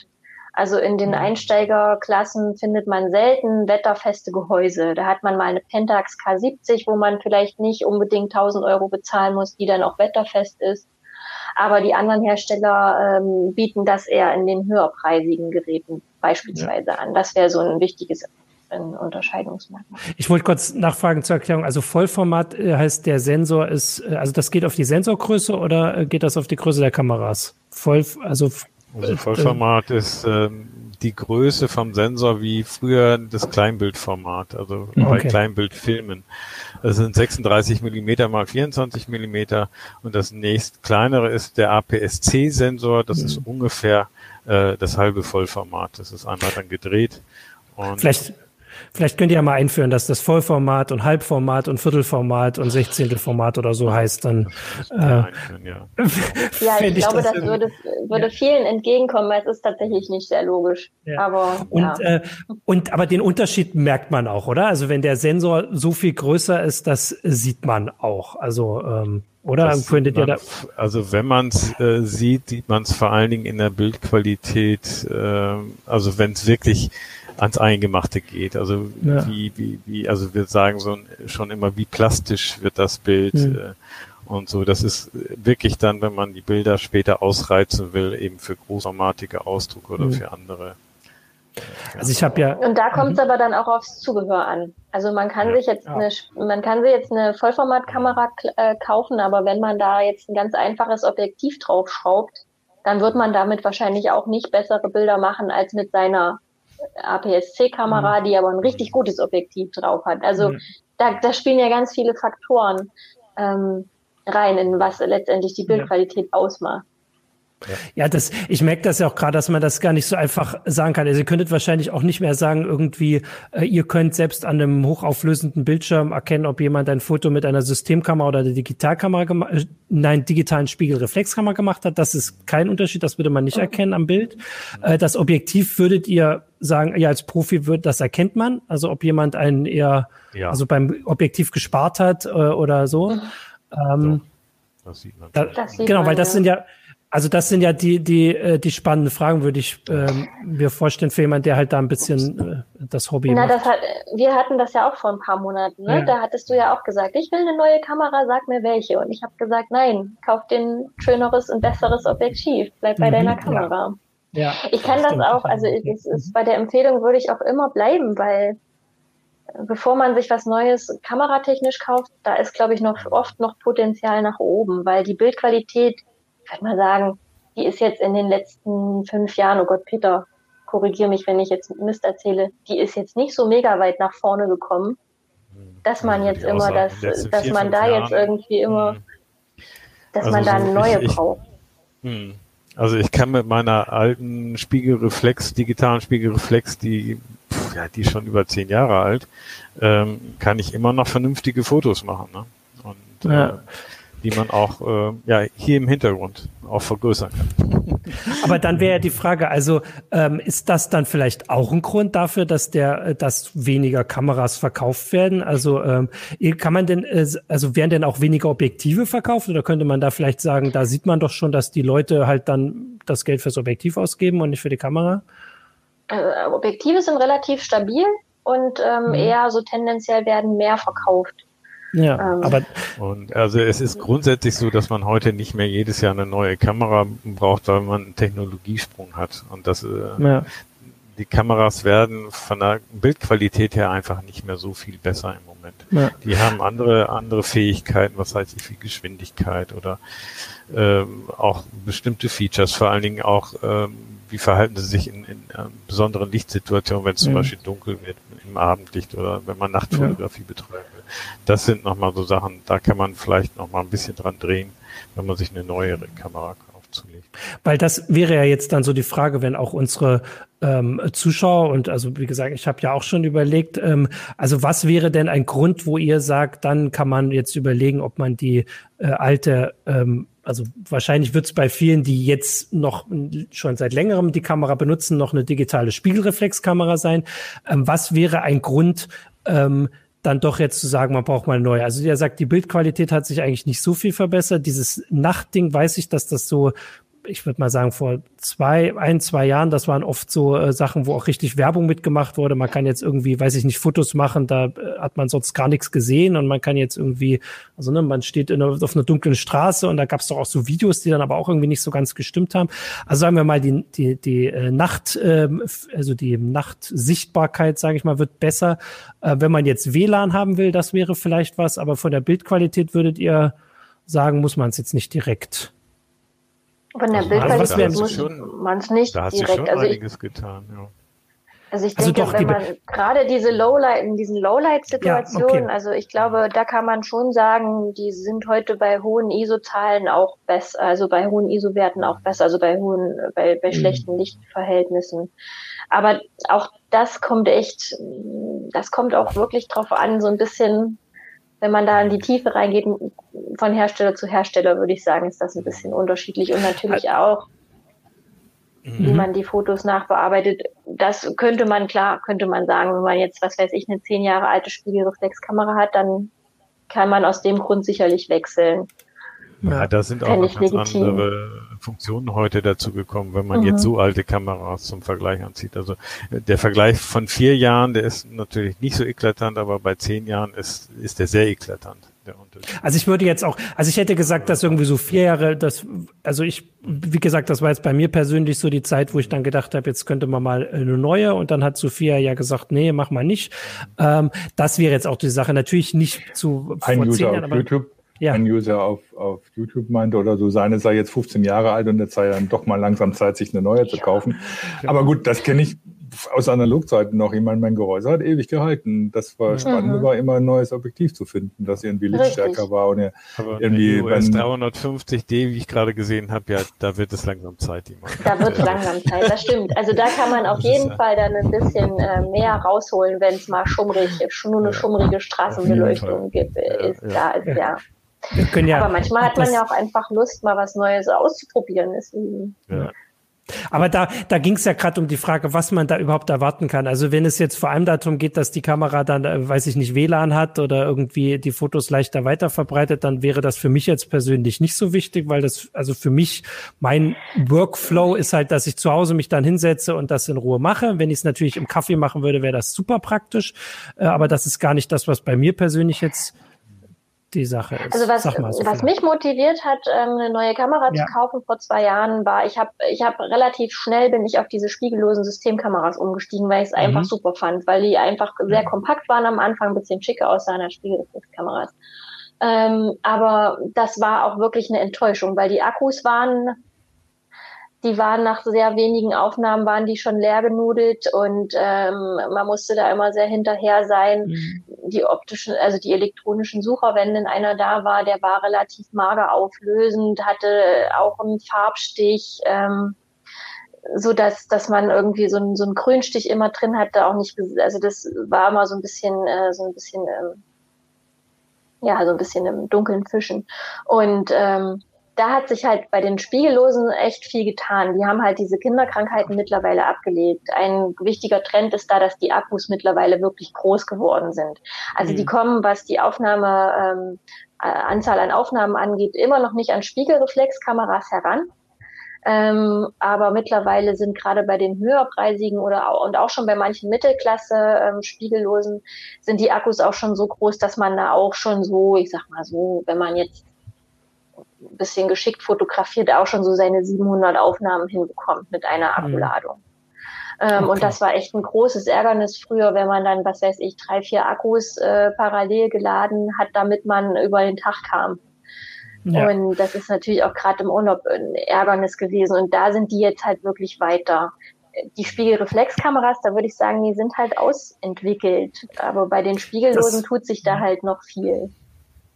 Also in den mhm. Einsteigerklassen findet man selten wetterfeste Gehäuse. Da hat man mal eine Pentax K70, wo man vielleicht nicht unbedingt 1000 Euro bezahlen muss, die dann auch wetterfest ist. Aber die anderen Hersteller ähm, bieten das eher in den höherpreisigen Geräten beispielsweise ja. an. Das wäre so ein wichtiges ein Unterscheidungsmerkmal. Ich wollte kurz nachfragen zur Erklärung. Also Vollformat äh, heißt, der Sensor ist, äh, also das geht auf die Sensorgröße oder äh, geht das auf die Größe der Kameras? Voll, also also Vollformat ist ähm, die Größe vom Sensor wie früher das Kleinbildformat, also okay. bei Kleinbildfilmen. Das sind 36 Millimeter mal 24 Millimeter und das nächst kleinere ist der APS-C-Sensor, das mhm. ist ungefähr äh, das halbe Vollformat. Das ist einmal dann gedreht. Und Vielleicht Vielleicht könnt ihr ja mal einführen, dass das Vollformat und Halbformat und Viertelformat und Sechzehntelformat oder so heißt. Dann äh, ja. <laughs> ja, ich, glaube, das, das würde, würde ja. vielen entgegenkommen, weil es ist tatsächlich nicht sehr logisch. Ja. Aber und, ja. äh, und aber den Unterschied merkt man auch, oder? Also wenn der Sensor so viel größer ist, das sieht man auch. Also ähm, oder das könntet ihr da also wenn man es äh, sieht, sieht man es vor allen Dingen in der Bildqualität. Äh, also wenn es wirklich ans Eingemachte geht. Also ja. wie, wie, wie, also wir sagen so schon immer, wie plastisch wird das Bild mhm. äh, und so. Das ist wirklich dann, wenn man die Bilder später ausreizen will, eben für großformatige Ausdruck oder mhm. für andere. Also ich habe ja. Und da kommt es mhm. aber dann auch aufs Zubehör an. Also man kann ja. sich jetzt ja. eine, man kann sich jetzt eine Vollformatkamera äh, kaufen, aber wenn man da jetzt ein ganz einfaches Objektiv draufschraubt, dann wird man damit wahrscheinlich auch nicht bessere Bilder machen als mit seiner APS-C-Kamera, mhm. die aber ein richtig gutes Objektiv drauf hat. Also mhm. da, da spielen ja ganz viele Faktoren ähm, rein, in was letztendlich die Bildqualität ja. ausmacht. Ja, das, ich merke das ja auch gerade, dass man das gar nicht so einfach sagen kann. Also ihr könntet wahrscheinlich auch nicht mehr sagen, irgendwie, äh, ihr könnt selbst an einem hochauflösenden Bildschirm erkennen, ob jemand ein Foto mit einer Systemkamera oder einer Digitalkamera gemacht, äh, nein, digitalen Spiegelreflexkamera gemacht hat. Das ist kein Unterschied, das würde man nicht erkennen am Bild. Äh, das Objektiv würdet ihr sagen, ja, als Profi wird, das erkennt man. Also ob jemand einen eher, ja. also beim Objektiv gespart hat äh, oder so. Ähm, das sieht man. Da, das sieht genau, man, weil das ja. sind ja, also das sind ja die, die, äh, die spannenden Fragen, würde ich ähm, mir vorstellen, für jemanden, der halt da ein bisschen äh, das Hobby Na, macht. Das hat, wir hatten das ja auch vor ein paar Monaten. Ne? Ja. Da hattest du ja auch gesagt, ich will eine neue Kamera, sag mir welche. Und ich habe gesagt, nein, kauf den schöneres und besseres Objektiv, bleib bei mhm, deiner Kamera. Ja. ja ich kann das, das auch, also es ist, bei der Empfehlung würde ich auch immer bleiben, weil bevor man sich was Neues kameratechnisch kauft, da ist, glaube ich, noch oft noch Potenzial nach oben, weil die Bildqualität würde mal sagen, die ist jetzt in den letzten fünf Jahren, oh Gott, Peter, korrigiere mich, wenn ich jetzt Mist erzähle, die ist jetzt nicht so mega weit nach vorne gekommen, dass man jetzt immer das, dass vier, man da Jahren. jetzt irgendwie immer, hm. dass also man da eine neue ich, braucht. Hm. Also ich kann mit meiner alten Spiegelreflex, digitalen Spiegelreflex, die, ja, die ist schon über zehn Jahre alt, ähm, kann ich immer noch vernünftige Fotos machen. Ne? Und ja. äh, die man auch äh, ja, hier im Hintergrund auch vergrößern kann. <laughs> Aber dann wäre ja die Frage, also ähm, ist das dann vielleicht auch ein Grund dafür, dass der, äh, dass weniger Kameras verkauft werden? Also ähm, kann man denn, äh, also werden denn auch weniger Objektive verkauft oder könnte man da vielleicht sagen, da sieht man doch schon, dass die Leute halt dann das Geld fürs Objektiv ausgeben und nicht für die Kamera? Äh, Objektive sind relativ stabil und ähm, mhm. eher so tendenziell werden mehr verkauft. Ja, ähm, aber und also es ist grundsätzlich so, dass man heute nicht mehr jedes Jahr eine neue Kamera braucht, weil man einen Technologiesprung hat und das äh, ja. Die Kameras werden von der Bildqualität her einfach nicht mehr so viel besser im Moment. Ja. Die haben andere andere Fähigkeiten, was heißt ich wie Geschwindigkeit oder ähm, auch bestimmte Features, vor allen Dingen auch ähm, wie verhalten sie sich in, in äh, besonderen Lichtsituationen, wenn es zum mhm. Beispiel dunkel wird im Abendlicht oder wenn man Nachtfotografie ja. betreiben will. Das sind nochmal so Sachen, da kann man vielleicht nochmal ein bisschen dran drehen, wenn man sich eine neuere Kamera kauft zulegt. Weil das wäre ja jetzt dann so die Frage, wenn auch unsere ähm, Zuschauer und also wie gesagt, ich habe ja auch schon überlegt, ähm, also was wäre denn ein Grund, wo ihr sagt, dann kann man jetzt überlegen, ob man die äh, alte ähm, also wahrscheinlich wird es bei vielen, die jetzt noch schon seit längerem die Kamera benutzen, noch eine digitale Spiegelreflexkamera sein. Ähm, was wäre ein Grund, ähm, dann doch jetzt zu sagen, man braucht mal neue. Also der sagt, die Bildqualität hat sich eigentlich nicht so viel verbessert. Dieses Nachtding weiß ich, dass das so ich würde mal sagen, vor zwei, ein, zwei Jahren, das waren oft so äh, Sachen, wo auch richtig Werbung mitgemacht wurde. Man kann jetzt irgendwie, weiß ich nicht, Fotos machen, da äh, hat man sonst gar nichts gesehen und man kann jetzt irgendwie, also ne, man steht in auf einer dunklen Straße und da gab es doch auch so Videos, die dann aber auch irgendwie nicht so ganz gestimmt haben. Also sagen wir mal, die, die, die äh, Nacht, äh, also die Nachtsichtbarkeit, sage ich mal, wird besser. Äh, wenn man jetzt WLAN haben will, das wäre vielleicht was, aber von der Bildqualität würdet ihr sagen, muss man es jetzt nicht direkt von der also Bildqualität muss man es nicht da hast direkt. Du schon also einiges ich, getan, ja. Also ich also denke, doch, wenn man gerade diese Lowlight, in diesen Lowlight-Situationen, ja, okay. also ich glaube, da kann man schon sagen, die sind heute bei hohen ISO-Zahlen auch besser, also bei hohen ISO-Werten auch besser, also bei hohen, bei, bei mhm. schlechten Lichtverhältnissen. Aber auch das kommt echt, das kommt auch wirklich drauf an, so ein bisschen, wenn man da in die Tiefe reingeht, von Hersteller zu Hersteller, würde ich sagen, ist das ein bisschen unterschiedlich und natürlich auch, wie mhm. man die Fotos nachbearbeitet. Das könnte man, klar, könnte man sagen, wenn man jetzt, was weiß ich, eine zehn Jahre alte Spiegelreflexkamera hat, dann kann man aus dem Grund sicherlich wechseln. Ja, da sind auch noch ganz legitim. andere Funktionen heute dazu gekommen, wenn man mhm. jetzt so alte Kameras zum Vergleich anzieht. Also äh, der Vergleich von vier Jahren, der ist natürlich nicht so eklatant, aber bei zehn Jahren ist, ist der sehr eklatant. Also ich würde jetzt auch, also ich hätte gesagt, dass irgendwie so vier Jahre, das, also ich, wie gesagt, das war jetzt bei mir persönlich so die Zeit, wo ich dann gedacht habe, jetzt könnte man mal eine neue und dann hat Sophia ja gesagt, nee, mach mal nicht. Ähm, das wäre jetzt auch die Sache. Natürlich nicht zu Ein vor User zehn Jahren, auf aber, YouTube ja. ein User auf, auf YouTube meinte oder so, seine sei jetzt 15 Jahre alt und jetzt sei dann doch mal langsam Zeit, sich eine neue zu kaufen. Aber gut, das kenne ich aus Analogzeiten noch. Ich meine, mein Gehäuse hat ewig gehalten. Das war mhm. spannend, war immer ein neues Objektiv zu finden, das irgendwie lichtstärker war. Und Aber irgendwie US 350D, wie ich gerade gesehen habe, ja, da wird es langsam Zeit. Die da wird es langsam Zeit, das stimmt. Also da kann man <laughs> auf das jeden Fall dann ein bisschen äh, mehr rausholen, wenn es mal schummrig, nur eine schummrige Straßenbeleuchtung gibt. Ist, Da ist ja. ja. Aber manchmal hat man ja auch einfach Lust, mal was Neues auszuprobieren. Deswegen. Ja. Aber da, da ging es ja gerade um die Frage, was man da überhaupt erwarten kann. Also wenn es jetzt vor allem darum geht, dass die Kamera dann, äh, weiß ich nicht, WLAN hat oder irgendwie die Fotos leichter weiterverbreitet, dann wäre das für mich jetzt persönlich nicht so wichtig, weil das, also für mich, mein Workflow ist halt, dass ich zu Hause mich dann hinsetze und das in Ruhe mache. Wenn ich es natürlich im Kaffee machen würde, wäre das super praktisch. Äh, aber das ist gar nicht das, was bei mir persönlich jetzt die Sache ist. Also was, so was mich motiviert hat, ähm, eine neue Kamera ja. zu kaufen vor zwei Jahren, war, ich habe ich hab relativ schnell bin ich auf diese spiegellosen Systemkameras umgestiegen, weil ich es mhm. einfach super fand, weil die einfach sehr kompakt waren am Anfang, ein bisschen schicker aussahen als Spiegelreflexkameras. Ähm, aber das war auch wirklich eine Enttäuschung, weil die Akkus waren die waren nach sehr wenigen Aufnahmen, waren die schon leer genudelt und ähm, man musste da immer sehr hinterher sein. Mhm. Die optischen, also die elektronischen Sucher, wenn denn einer da war, der war relativ mager auflösend, hatte auch einen Farbstich. Ähm, so dass dass man irgendwie so einen so einen Grünstich immer drin hatte auch nicht also das war immer so ein bisschen äh, so ein bisschen ähm, ja so ein bisschen im dunklen Fischen und ähm, da hat sich halt bei den Spiegellosen echt viel getan. Die haben halt diese Kinderkrankheiten mittlerweile abgelegt. Ein wichtiger Trend ist da, dass die Akkus mittlerweile wirklich groß geworden sind. Also mhm. die kommen, was die Aufnahme, ähm, äh, Anzahl an Aufnahmen angeht, immer noch nicht an Spiegelreflexkameras heran. Ähm, aber mittlerweile sind gerade bei den höherpreisigen oder auch, und auch schon bei manchen Mittelklasse ähm, Spiegellosen sind die Akkus auch schon so groß, dass man da auch schon so, ich sag mal so, wenn man jetzt ein bisschen geschickt fotografiert, auch schon so seine 700 Aufnahmen hinbekommt mit einer mhm. Akkuladung. Ähm, okay. Und das war echt ein großes Ärgernis früher, wenn man dann, was weiß ich, drei, vier Akkus äh, parallel geladen hat, damit man über den Tag kam. Ja. Und das ist natürlich auch gerade im Urlaub ein Ärgernis gewesen. Und da sind die jetzt halt wirklich weiter. Die Spiegelreflexkameras, da würde ich sagen, die sind halt ausentwickelt. Aber bei den Spiegellosen das, tut sich da halt noch viel.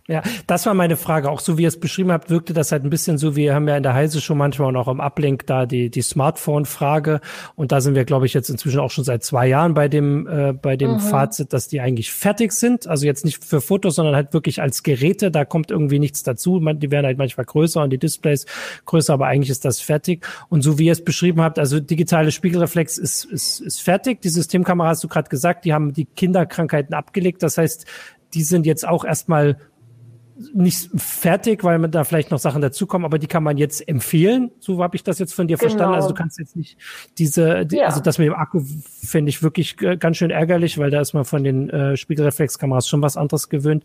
Ja, das war meine Frage. Auch so wie ihr es beschrieben habt, wirkte das halt ein bisschen so, wir haben ja in der Heise schon manchmal auch im Ablink da die, die Smartphone-Frage. Und da sind wir, glaube ich, jetzt inzwischen auch schon seit zwei Jahren bei dem, äh, bei dem mhm. Fazit, dass die eigentlich fertig sind. Also jetzt nicht für Fotos, sondern halt wirklich als Geräte. Da kommt irgendwie nichts dazu. Die werden halt manchmal größer und die Displays größer, aber eigentlich ist das fertig. Und so wie ihr es beschrieben habt, also digitale Spiegelreflex ist, ist, ist fertig. Die Systemkamera hast du gerade gesagt, die haben die Kinderkrankheiten abgelegt. Das heißt, die sind jetzt auch erstmal nicht fertig, weil man da vielleicht noch Sachen dazukommen, aber die kann man jetzt empfehlen. So habe ich das jetzt von dir genau. verstanden. Also du kannst jetzt nicht diese, die, ja. also das mit dem Akku finde ich wirklich ganz schön ärgerlich, weil da ist man von den äh, Spiegelreflexkameras schon was anderes gewöhnt.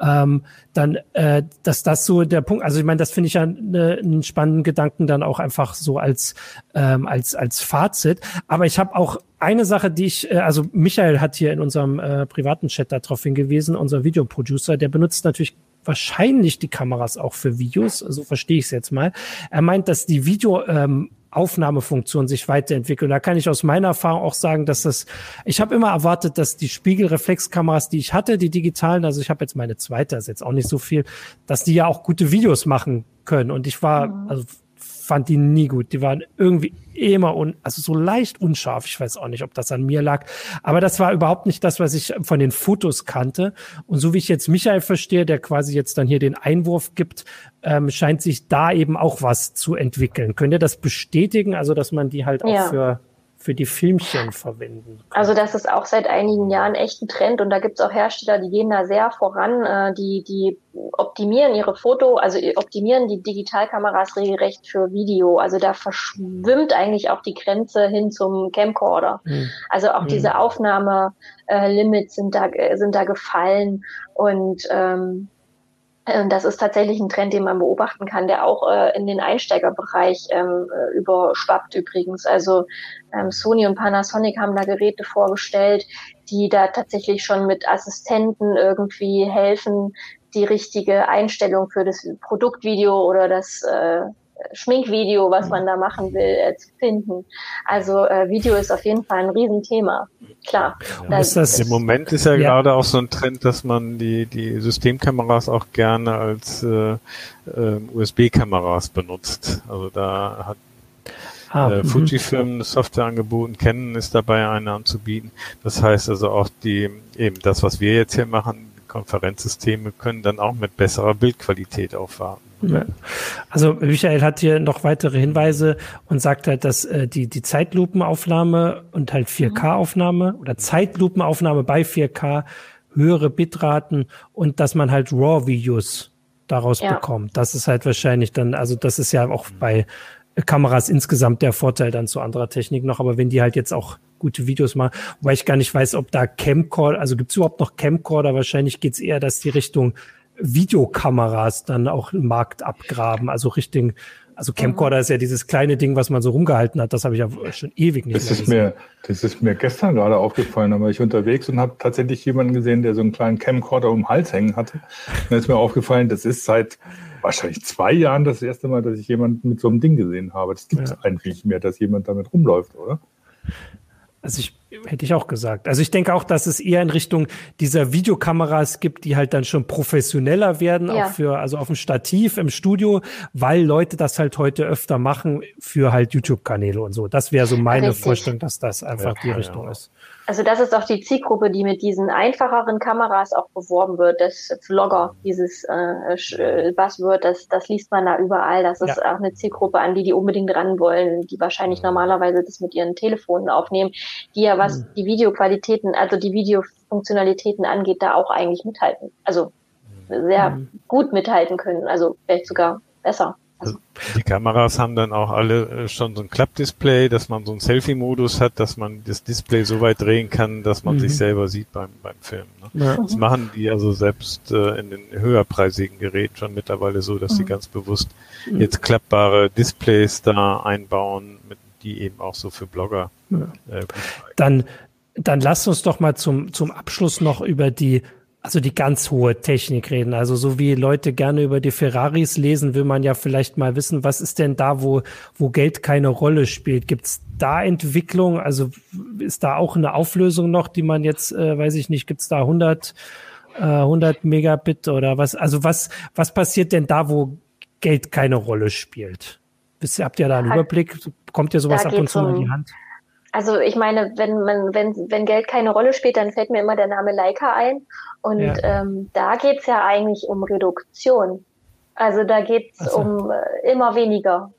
Ähm, dann, äh, dass das so der Punkt, also ich meine, das finde ich ja ne, einen spannenden Gedanken dann auch einfach so als ähm, als als Fazit. Aber ich habe auch eine Sache, die ich, äh, also Michael hat hier in unserem äh, privaten Chat darauf hingewiesen, unser Videoproducer, der benutzt natürlich wahrscheinlich die Kameras auch für Videos, so verstehe ich es jetzt mal. Er meint, dass die Video ähm, Aufnahmefunktion sich weiterentwickelt. Da kann ich aus meiner Erfahrung auch sagen, dass das, ich habe immer erwartet, dass die Spiegelreflexkameras, die ich hatte, die digitalen, also ich habe jetzt meine zweite, ist jetzt auch nicht so viel, dass die ja auch gute Videos machen können. Und ich war, mhm. also fand die nie gut. Die waren irgendwie immer un, also so leicht unscharf. Ich weiß auch nicht, ob das an mir lag. Aber das war überhaupt nicht das, was ich von den Fotos kannte. Und so wie ich jetzt Michael verstehe, der quasi jetzt dann hier den Einwurf gibt, ähm, scheint sich da eben auch was zu entwickeln. Könnt ihr das bestätigen? Also, dass man die halt ja. auch für für die Filmchen verwenden. Kann. Also das ist auch seit einigen Jahren echt ein Trend und da gibt es auch Hersteller, die gehen da sehr voran, äh, die, die optimieren ihre Foto, also optimieren die Digitalkameras regelrecht für Video. Also da verschwimmt eigentlich auch die Grenze hin zum Camcorder. Hm. Also auch hm. diese Aufnahmelimits äh, sind da sind da gefallen und ähm, ähm, das ist tatsächlich ein Trend, den man beobachten kann, der auch äh, in den Einsteigerbereich ähm, äh, überschwappt übrigens. Also ähm, Sony und Panasonic haben da Geräte vorgestellt, die da tatsächlich schon mit Assistenten irgendwie helfen, die richtige Einstellung für das Produktvideo oder das äh, Schminkvideo, was man da machen will, äh, zu finden. Also äh, Video ist auf jeden Fall ein Riesenthema. Klar. Ja, das, das, Im Moment ist ja, ja, gerade auch so ein Trend, dass man die, die Systemkameras auch gerne als äh, äh, USB-Kameras benutzt. Also da hat Ah, äh, mhm. Fujifilm eine Software angeboten, Canon ist dabei, eine anzubieten. Das heißt also auch die, eben das, was wir jetzt hier machen, Konferenzsysteme können dann auch mit besserer Bildqualität aufwarten. Ja. Also Michael hat hier noch weitere Hinweise und sagt halt, dass äh, die, die Zeitlupenaufnahme und halt 4K-Aufnahme oder Zeitlupenaufnahme bei 4K höhere Bitraten und dass man halt RAW-Videos daraus ja. bekommt. Das ist halt wahrscheinlich dann, also das ist ja auch bei Kameras insgesamt der Vorteil dann zu anderer Technik noch, aber wenn die halt jetzt auch gute Videos machen, wobei ich gar nicht weiß, ob da Camcorder, also gibt es überhaupt noch Camcorder? Wahrscheinlich geht's eher, dass die Richtung Videokameras dann auch im Markt abgraben, also Richtung, also Camcorder ist ja dieses kleine Ding, was man so rumgehalten hat, das habe ich ja schon ewig nicht das mehr ist gesehen. Mir, das ist mir gestern gerade aufgefallen, da war ich unterwegs und habe tatsächlich jemanden gesehen, der so einen kleinen Camcorder um den Hals hängen hatte. Und dann ist mir aufgefallen, das ist seit wahrscheinlich zwei Jahren das erste Mal, dass ich jemanden mit so einem Ding gesehen habe. Das gibt es ja. eigentlich nicht mehr, dass jemand damit rumläuft, oder? Also ich hätte ich auch gesagt. Also ich denke auch, dass es eher in Richtung dieser Videokameras gibt, die halt dann schon professioneller werden, ja. auch für, also auf dem Stativ im Studio, weil Leute das halt heute öfter machen für halt YouTube-Kanäle und so. Das wäre so meine Richtig. Vorstellung, dass das einfach ja, die Richtung ist. Also das ist auch die Zielgruppe, die mit diesen einfacheren Kameras auch beworben wird. Das Vlogger, dieses äh, äh Buzzword, das, das liest man da überall. Das ist ja. auch eine Zielgruppe, an die die unbedingt ran wollen, die wahrscheinlich normalerweise das mit ihren Telefonen aufnehmen, die ja was mhm. die Videoqualitäten, also die Videofunktionalitäten angeht, da auch eigentlich mithalten. Also sehr mhm. gut mithalten können. Also vielleicht sogar besser. Also die Kameras haben dann auch alle äh, schon so ein Klappdisplay, dass man so einen Selfie-Modus hat, dass man das Display so weit drehen kann, dass man mhm. sich selber sieht beim, beim Filmen. Ne? Ja. Das machen die also selbst äh, in den höherpreisigen Geräten schon mittlerweile so, dass mhm. sie ganz bewusst mhm. jetzt klappbare Displays da einbauen, mit, die eben auch so für Blogger. Ja. Äh, dann, dann lasst uns doch mal zum, zum Abschluss noch über die also die ganz hohe Technik reden. Also so wie Leute gerne über die Ferraris lesen, will man ja vielleicht mal wissen, was ist denn da, wo, wo Geld keine Rolle spielt? Gibt's da Entwicklung? Also ist da auch eine Auflösung noch, die man jetzt, äh, weiß ich nicht, gibt's da 100, äh, 100 Megabit oder was? Also was, was passiert denn da, wo Geld keine Rolle spielt? Wisst ihr, habt ihr da einen Überblick? Kommt ihr sowas ab und zu um, in die Hand? Also ich meine, wenn man, wenn, wenn Geld keine Rolle spielt, dann fällt mir immer der Name Leica ein. Und ja. ähm, da geht's ja eigentlich um Reduktion. Also da geht's so. um äh, immer weniger.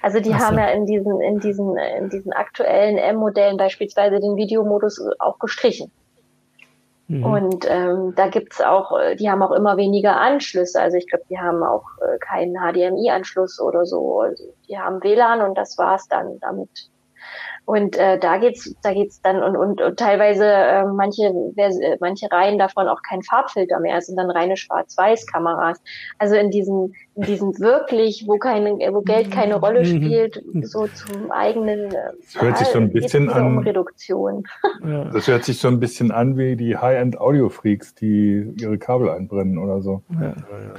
Also die so. haben ja in diesen, in diesen, in diesen aktuellen M-Modellen beispielsweise den Videomodus auch gestrichen. Mhm. Und ähm, da gibt's auch, äh, die haben auch immer weniger Anschlüsse. Also ich glaube, die haben auch äh, keinen HDMI-Anschluss oder so. Also die haben WLAN und das war's dann damit. Und äh, da geht's, da geht's dann und, und, und teilweise äh, manche, manche Reihen davon auch kein Farbfilter mehr, es sind dann reine Schwarz-Weiß-Kameras. Also in diesen, in diesen wirklich, wo keine, wo Geld keine Rolle mhm. spielt, so zum eigenen. Äh, das hört sich so ein bisschen an. Um Reduktion. <laughs> Das hört sich so ein bisschen an wie die High-End-Audio-Freaks, die ihre Kabel einbrennen oder so. Ja.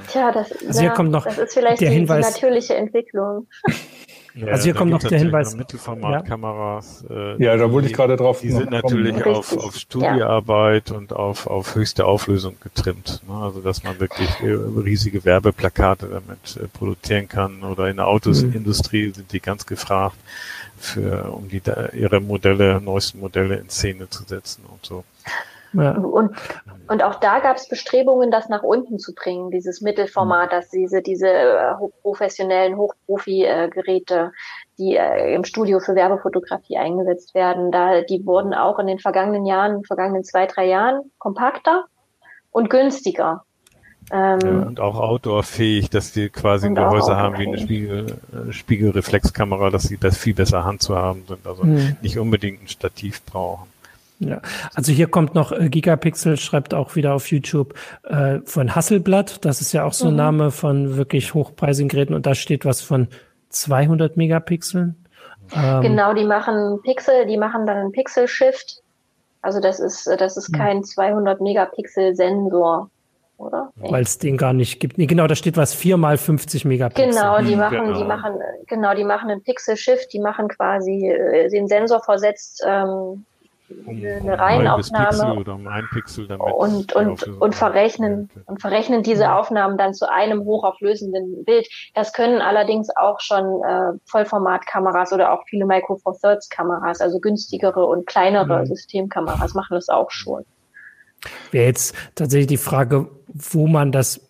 Tja, das, also ja, kommt noch das ist vielleicht die, die natürliche Entwicklung. <laughs> Ja, also hier kommt noch der Hinweis. Mittelformatkameras. Ja. Äh, ja, da wollte ich gerade drauf. Die sind natürlich auf, auf Studiearbeit ja. und auf, auf höchste Auflösung getrimmt. Ne? Also dass man wirklich äh, riesige Werbeplakate damit äh, produzieren kann. Oder in der Autosindustrie mhm. sind die ganz gefragt, für, um die ihre Modelle, neuesten Modelle in Szene zu setzen und so. Ja. Und, und auch da gab es Bestrebungen, das nach unten zu bringen, dieses Mittelformat, mhm. dass diese, diese äh, hochprofessionellen Hochprofi-Geräte, die äh, im Studio für Werbefotografie eingesetzt werden, da, die wurden auch in den vergangenen Jahren, vergangenen zwei, drei Jahren kompakter und günstiger. Ähm, ja, und auch outdoor-fähig, dass die quasi ein Gehäuse haben wie eine Spiegel, äh, Spiegelreflexkamera, dass sie das viel besser Hand zu haben sind, also mhm. nicht unbedingt ein Stativ brauchen. Ja, also hier kommt noch äh, Gigapixel, schreibt auch wieder auf YouTube äh, von Hasselblatt. Das ist ja auch so ein mhm. Name von wirklich hochpreisigen Geräten und da steht was von 200 Megapixeln. Ähm, genau, die machen Pixel, die machen dann einen Pixel Shift. Also das ist, das ist kein 200 Megapixel Sensor. oder? Weil es den gar nicht gibt. Nee, genau, da steht was 4 mal 50 Megapixel. Genau, die hm, machen, genau. die machen, genau, die machen einen Pixel-Shift, die machen quasi äh, den Sensor versetzt ähm, eine Reihenaufnahme oder um ein Pixel damit und, und, und verrechnen und verrechnen diese Aufnahmen dann zu einem hochauflösenden Bild. Das können allerdings auch schon äh, Vollformatkameras oder auch viele Micro Four Thirds Kameras, also günstigere und kleinere mhm. Systemkameras machen das auch schon. Wäre jetzt tatsächlich die Frage, wo man das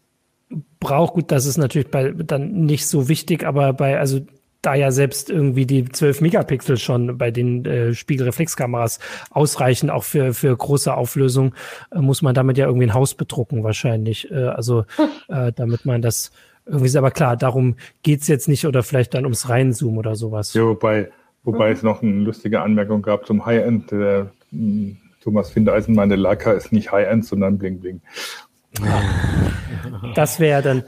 braucht. Gut, das ist natürlich bei dann nicht so wichtig, aber bei, also da ja selbst irgendwie die 12 Megapixel schon bei den äh, Spiegelreflexkameras ausreichen, auch für, für große Auflösung, äh, muss man damit ja irgendwie ein Haus bedrucken wahrscheinlich. Äh, also äh, damit man das irgendwie ist aber klar, darum geht's jetzt nicht oder vielleicht dann ums Reinzoomen oder sowas. Ja, wobei, wobei mhm. es noch eine lustige Anmerkung gab zum High-End. Hm, Thomas Findeisen meine Leica ist nicht High-End, sondern Bling Bling. Das wäre dann,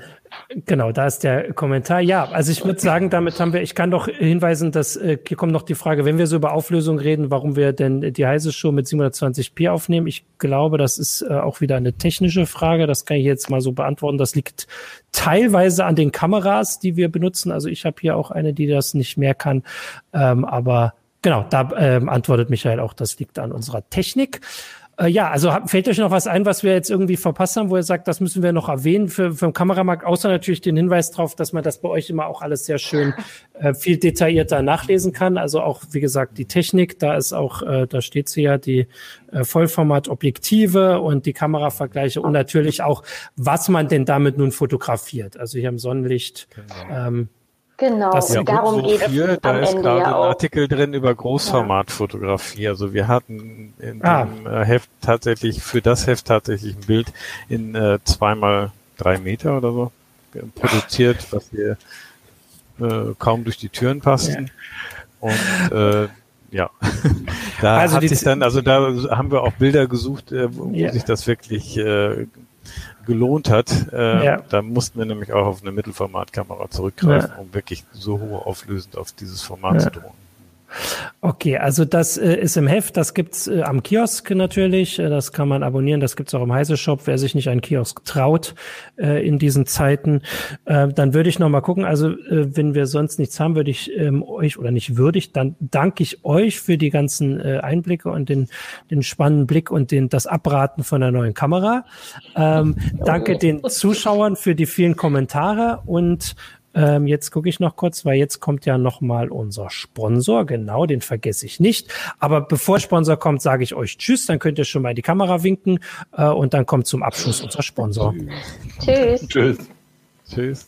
genau, da ist der Kommentar. Ja, also ich würde sagen, damit haben wir, ich kann doch hinweisen, dass äh, hier kommt noch die Frage, wenn wir so über Auflösung reden, warum wir denn die heiße Show mit 720p aufnehmen. Ich glaube, das ist äh, auch wieder eine technische Frage. Das kann ich jetzt mal so beantworten. Das liegt teilweise an den Kameras, die wir benutzen. Also ich habe hier auch eine, die das nicht mehr kann. Ähm, aber genau, da ähm, antwortet Michael auch, das liegt an unserer Technik. Äh, ja, also fällt euch noch was ein, was wir jetzt irgendwie verpasst haben, wo ihr sagt, das müssen wir noch erwähnen für, für den Kameramarkt, außer natürlich den Hinweis darauf, dass man das bei euch immer auch alles sehr schön äh, viel detaillierter nachlesen kann. Also auch, wie gesagt, die Technik, da ist auch, äh, da steht sie ja, die äh, Vollformat-Objektive und die Kameravergleiche und natürlich auch, was man denn damit nun fotografiert. Also hier im Sonnenlicht. Genau. Ähm, Genau, das, und darum geht es. Da ist Ende gerade ja ein Artikel drin über Großformatfotografie. Also wir hatten in ah. dem äh, Heft tatsächlich, für das Heft tatsächlich ein Bild in äh, zweimal drei Meter oder so produziert, was hier äh, kaum durch die Türen passten. Ja. Und äh, ja, <laughs> da also hat sich dann, also da haben wir auch Bilder gesucht, äh, wo ja. sich das wirklich äh, gelohnt hat. Äh, ja. Da mussten wir nämlich auch auf eine Mittelformatkamera zurückgreifen, ja. um wirklich so hoch auflösend auf dieses Format ja. zu drohen. Okay, also das äh, ist im Heft, das gibt's äh, am Kiosk natürlich, äh, das kann man abonnieren, das gibt's auch im Heise Shop, wer sich nicht einen Kiosk traut äh, in diesen Zeiten, äh, dann würde ich noch mal gucken, also äh, wenn wir sonst nichts haben, würde ich ähm, euch oder nicht würdig, dann danke ich euch für die ganzen Einblicke und den, den spannenden Blick und den, das Abraten von der neuen Kamera. Ähm, danke den Zuschauern für die vielen Kommentare und ähm, jetzt gucke ich noch kurz, weil jetzt kommt ja noch mal unser Sponsor. Genau, den vergesse ich nicht. Aber bevor Sponsor kommt, sage ich euch Tschüss. Dann könnt ihr schon mal in die Kamera winken äh, und dann kommt zum Abschluss unser Sponsor. Tschüss. Tschüss. Tschüss.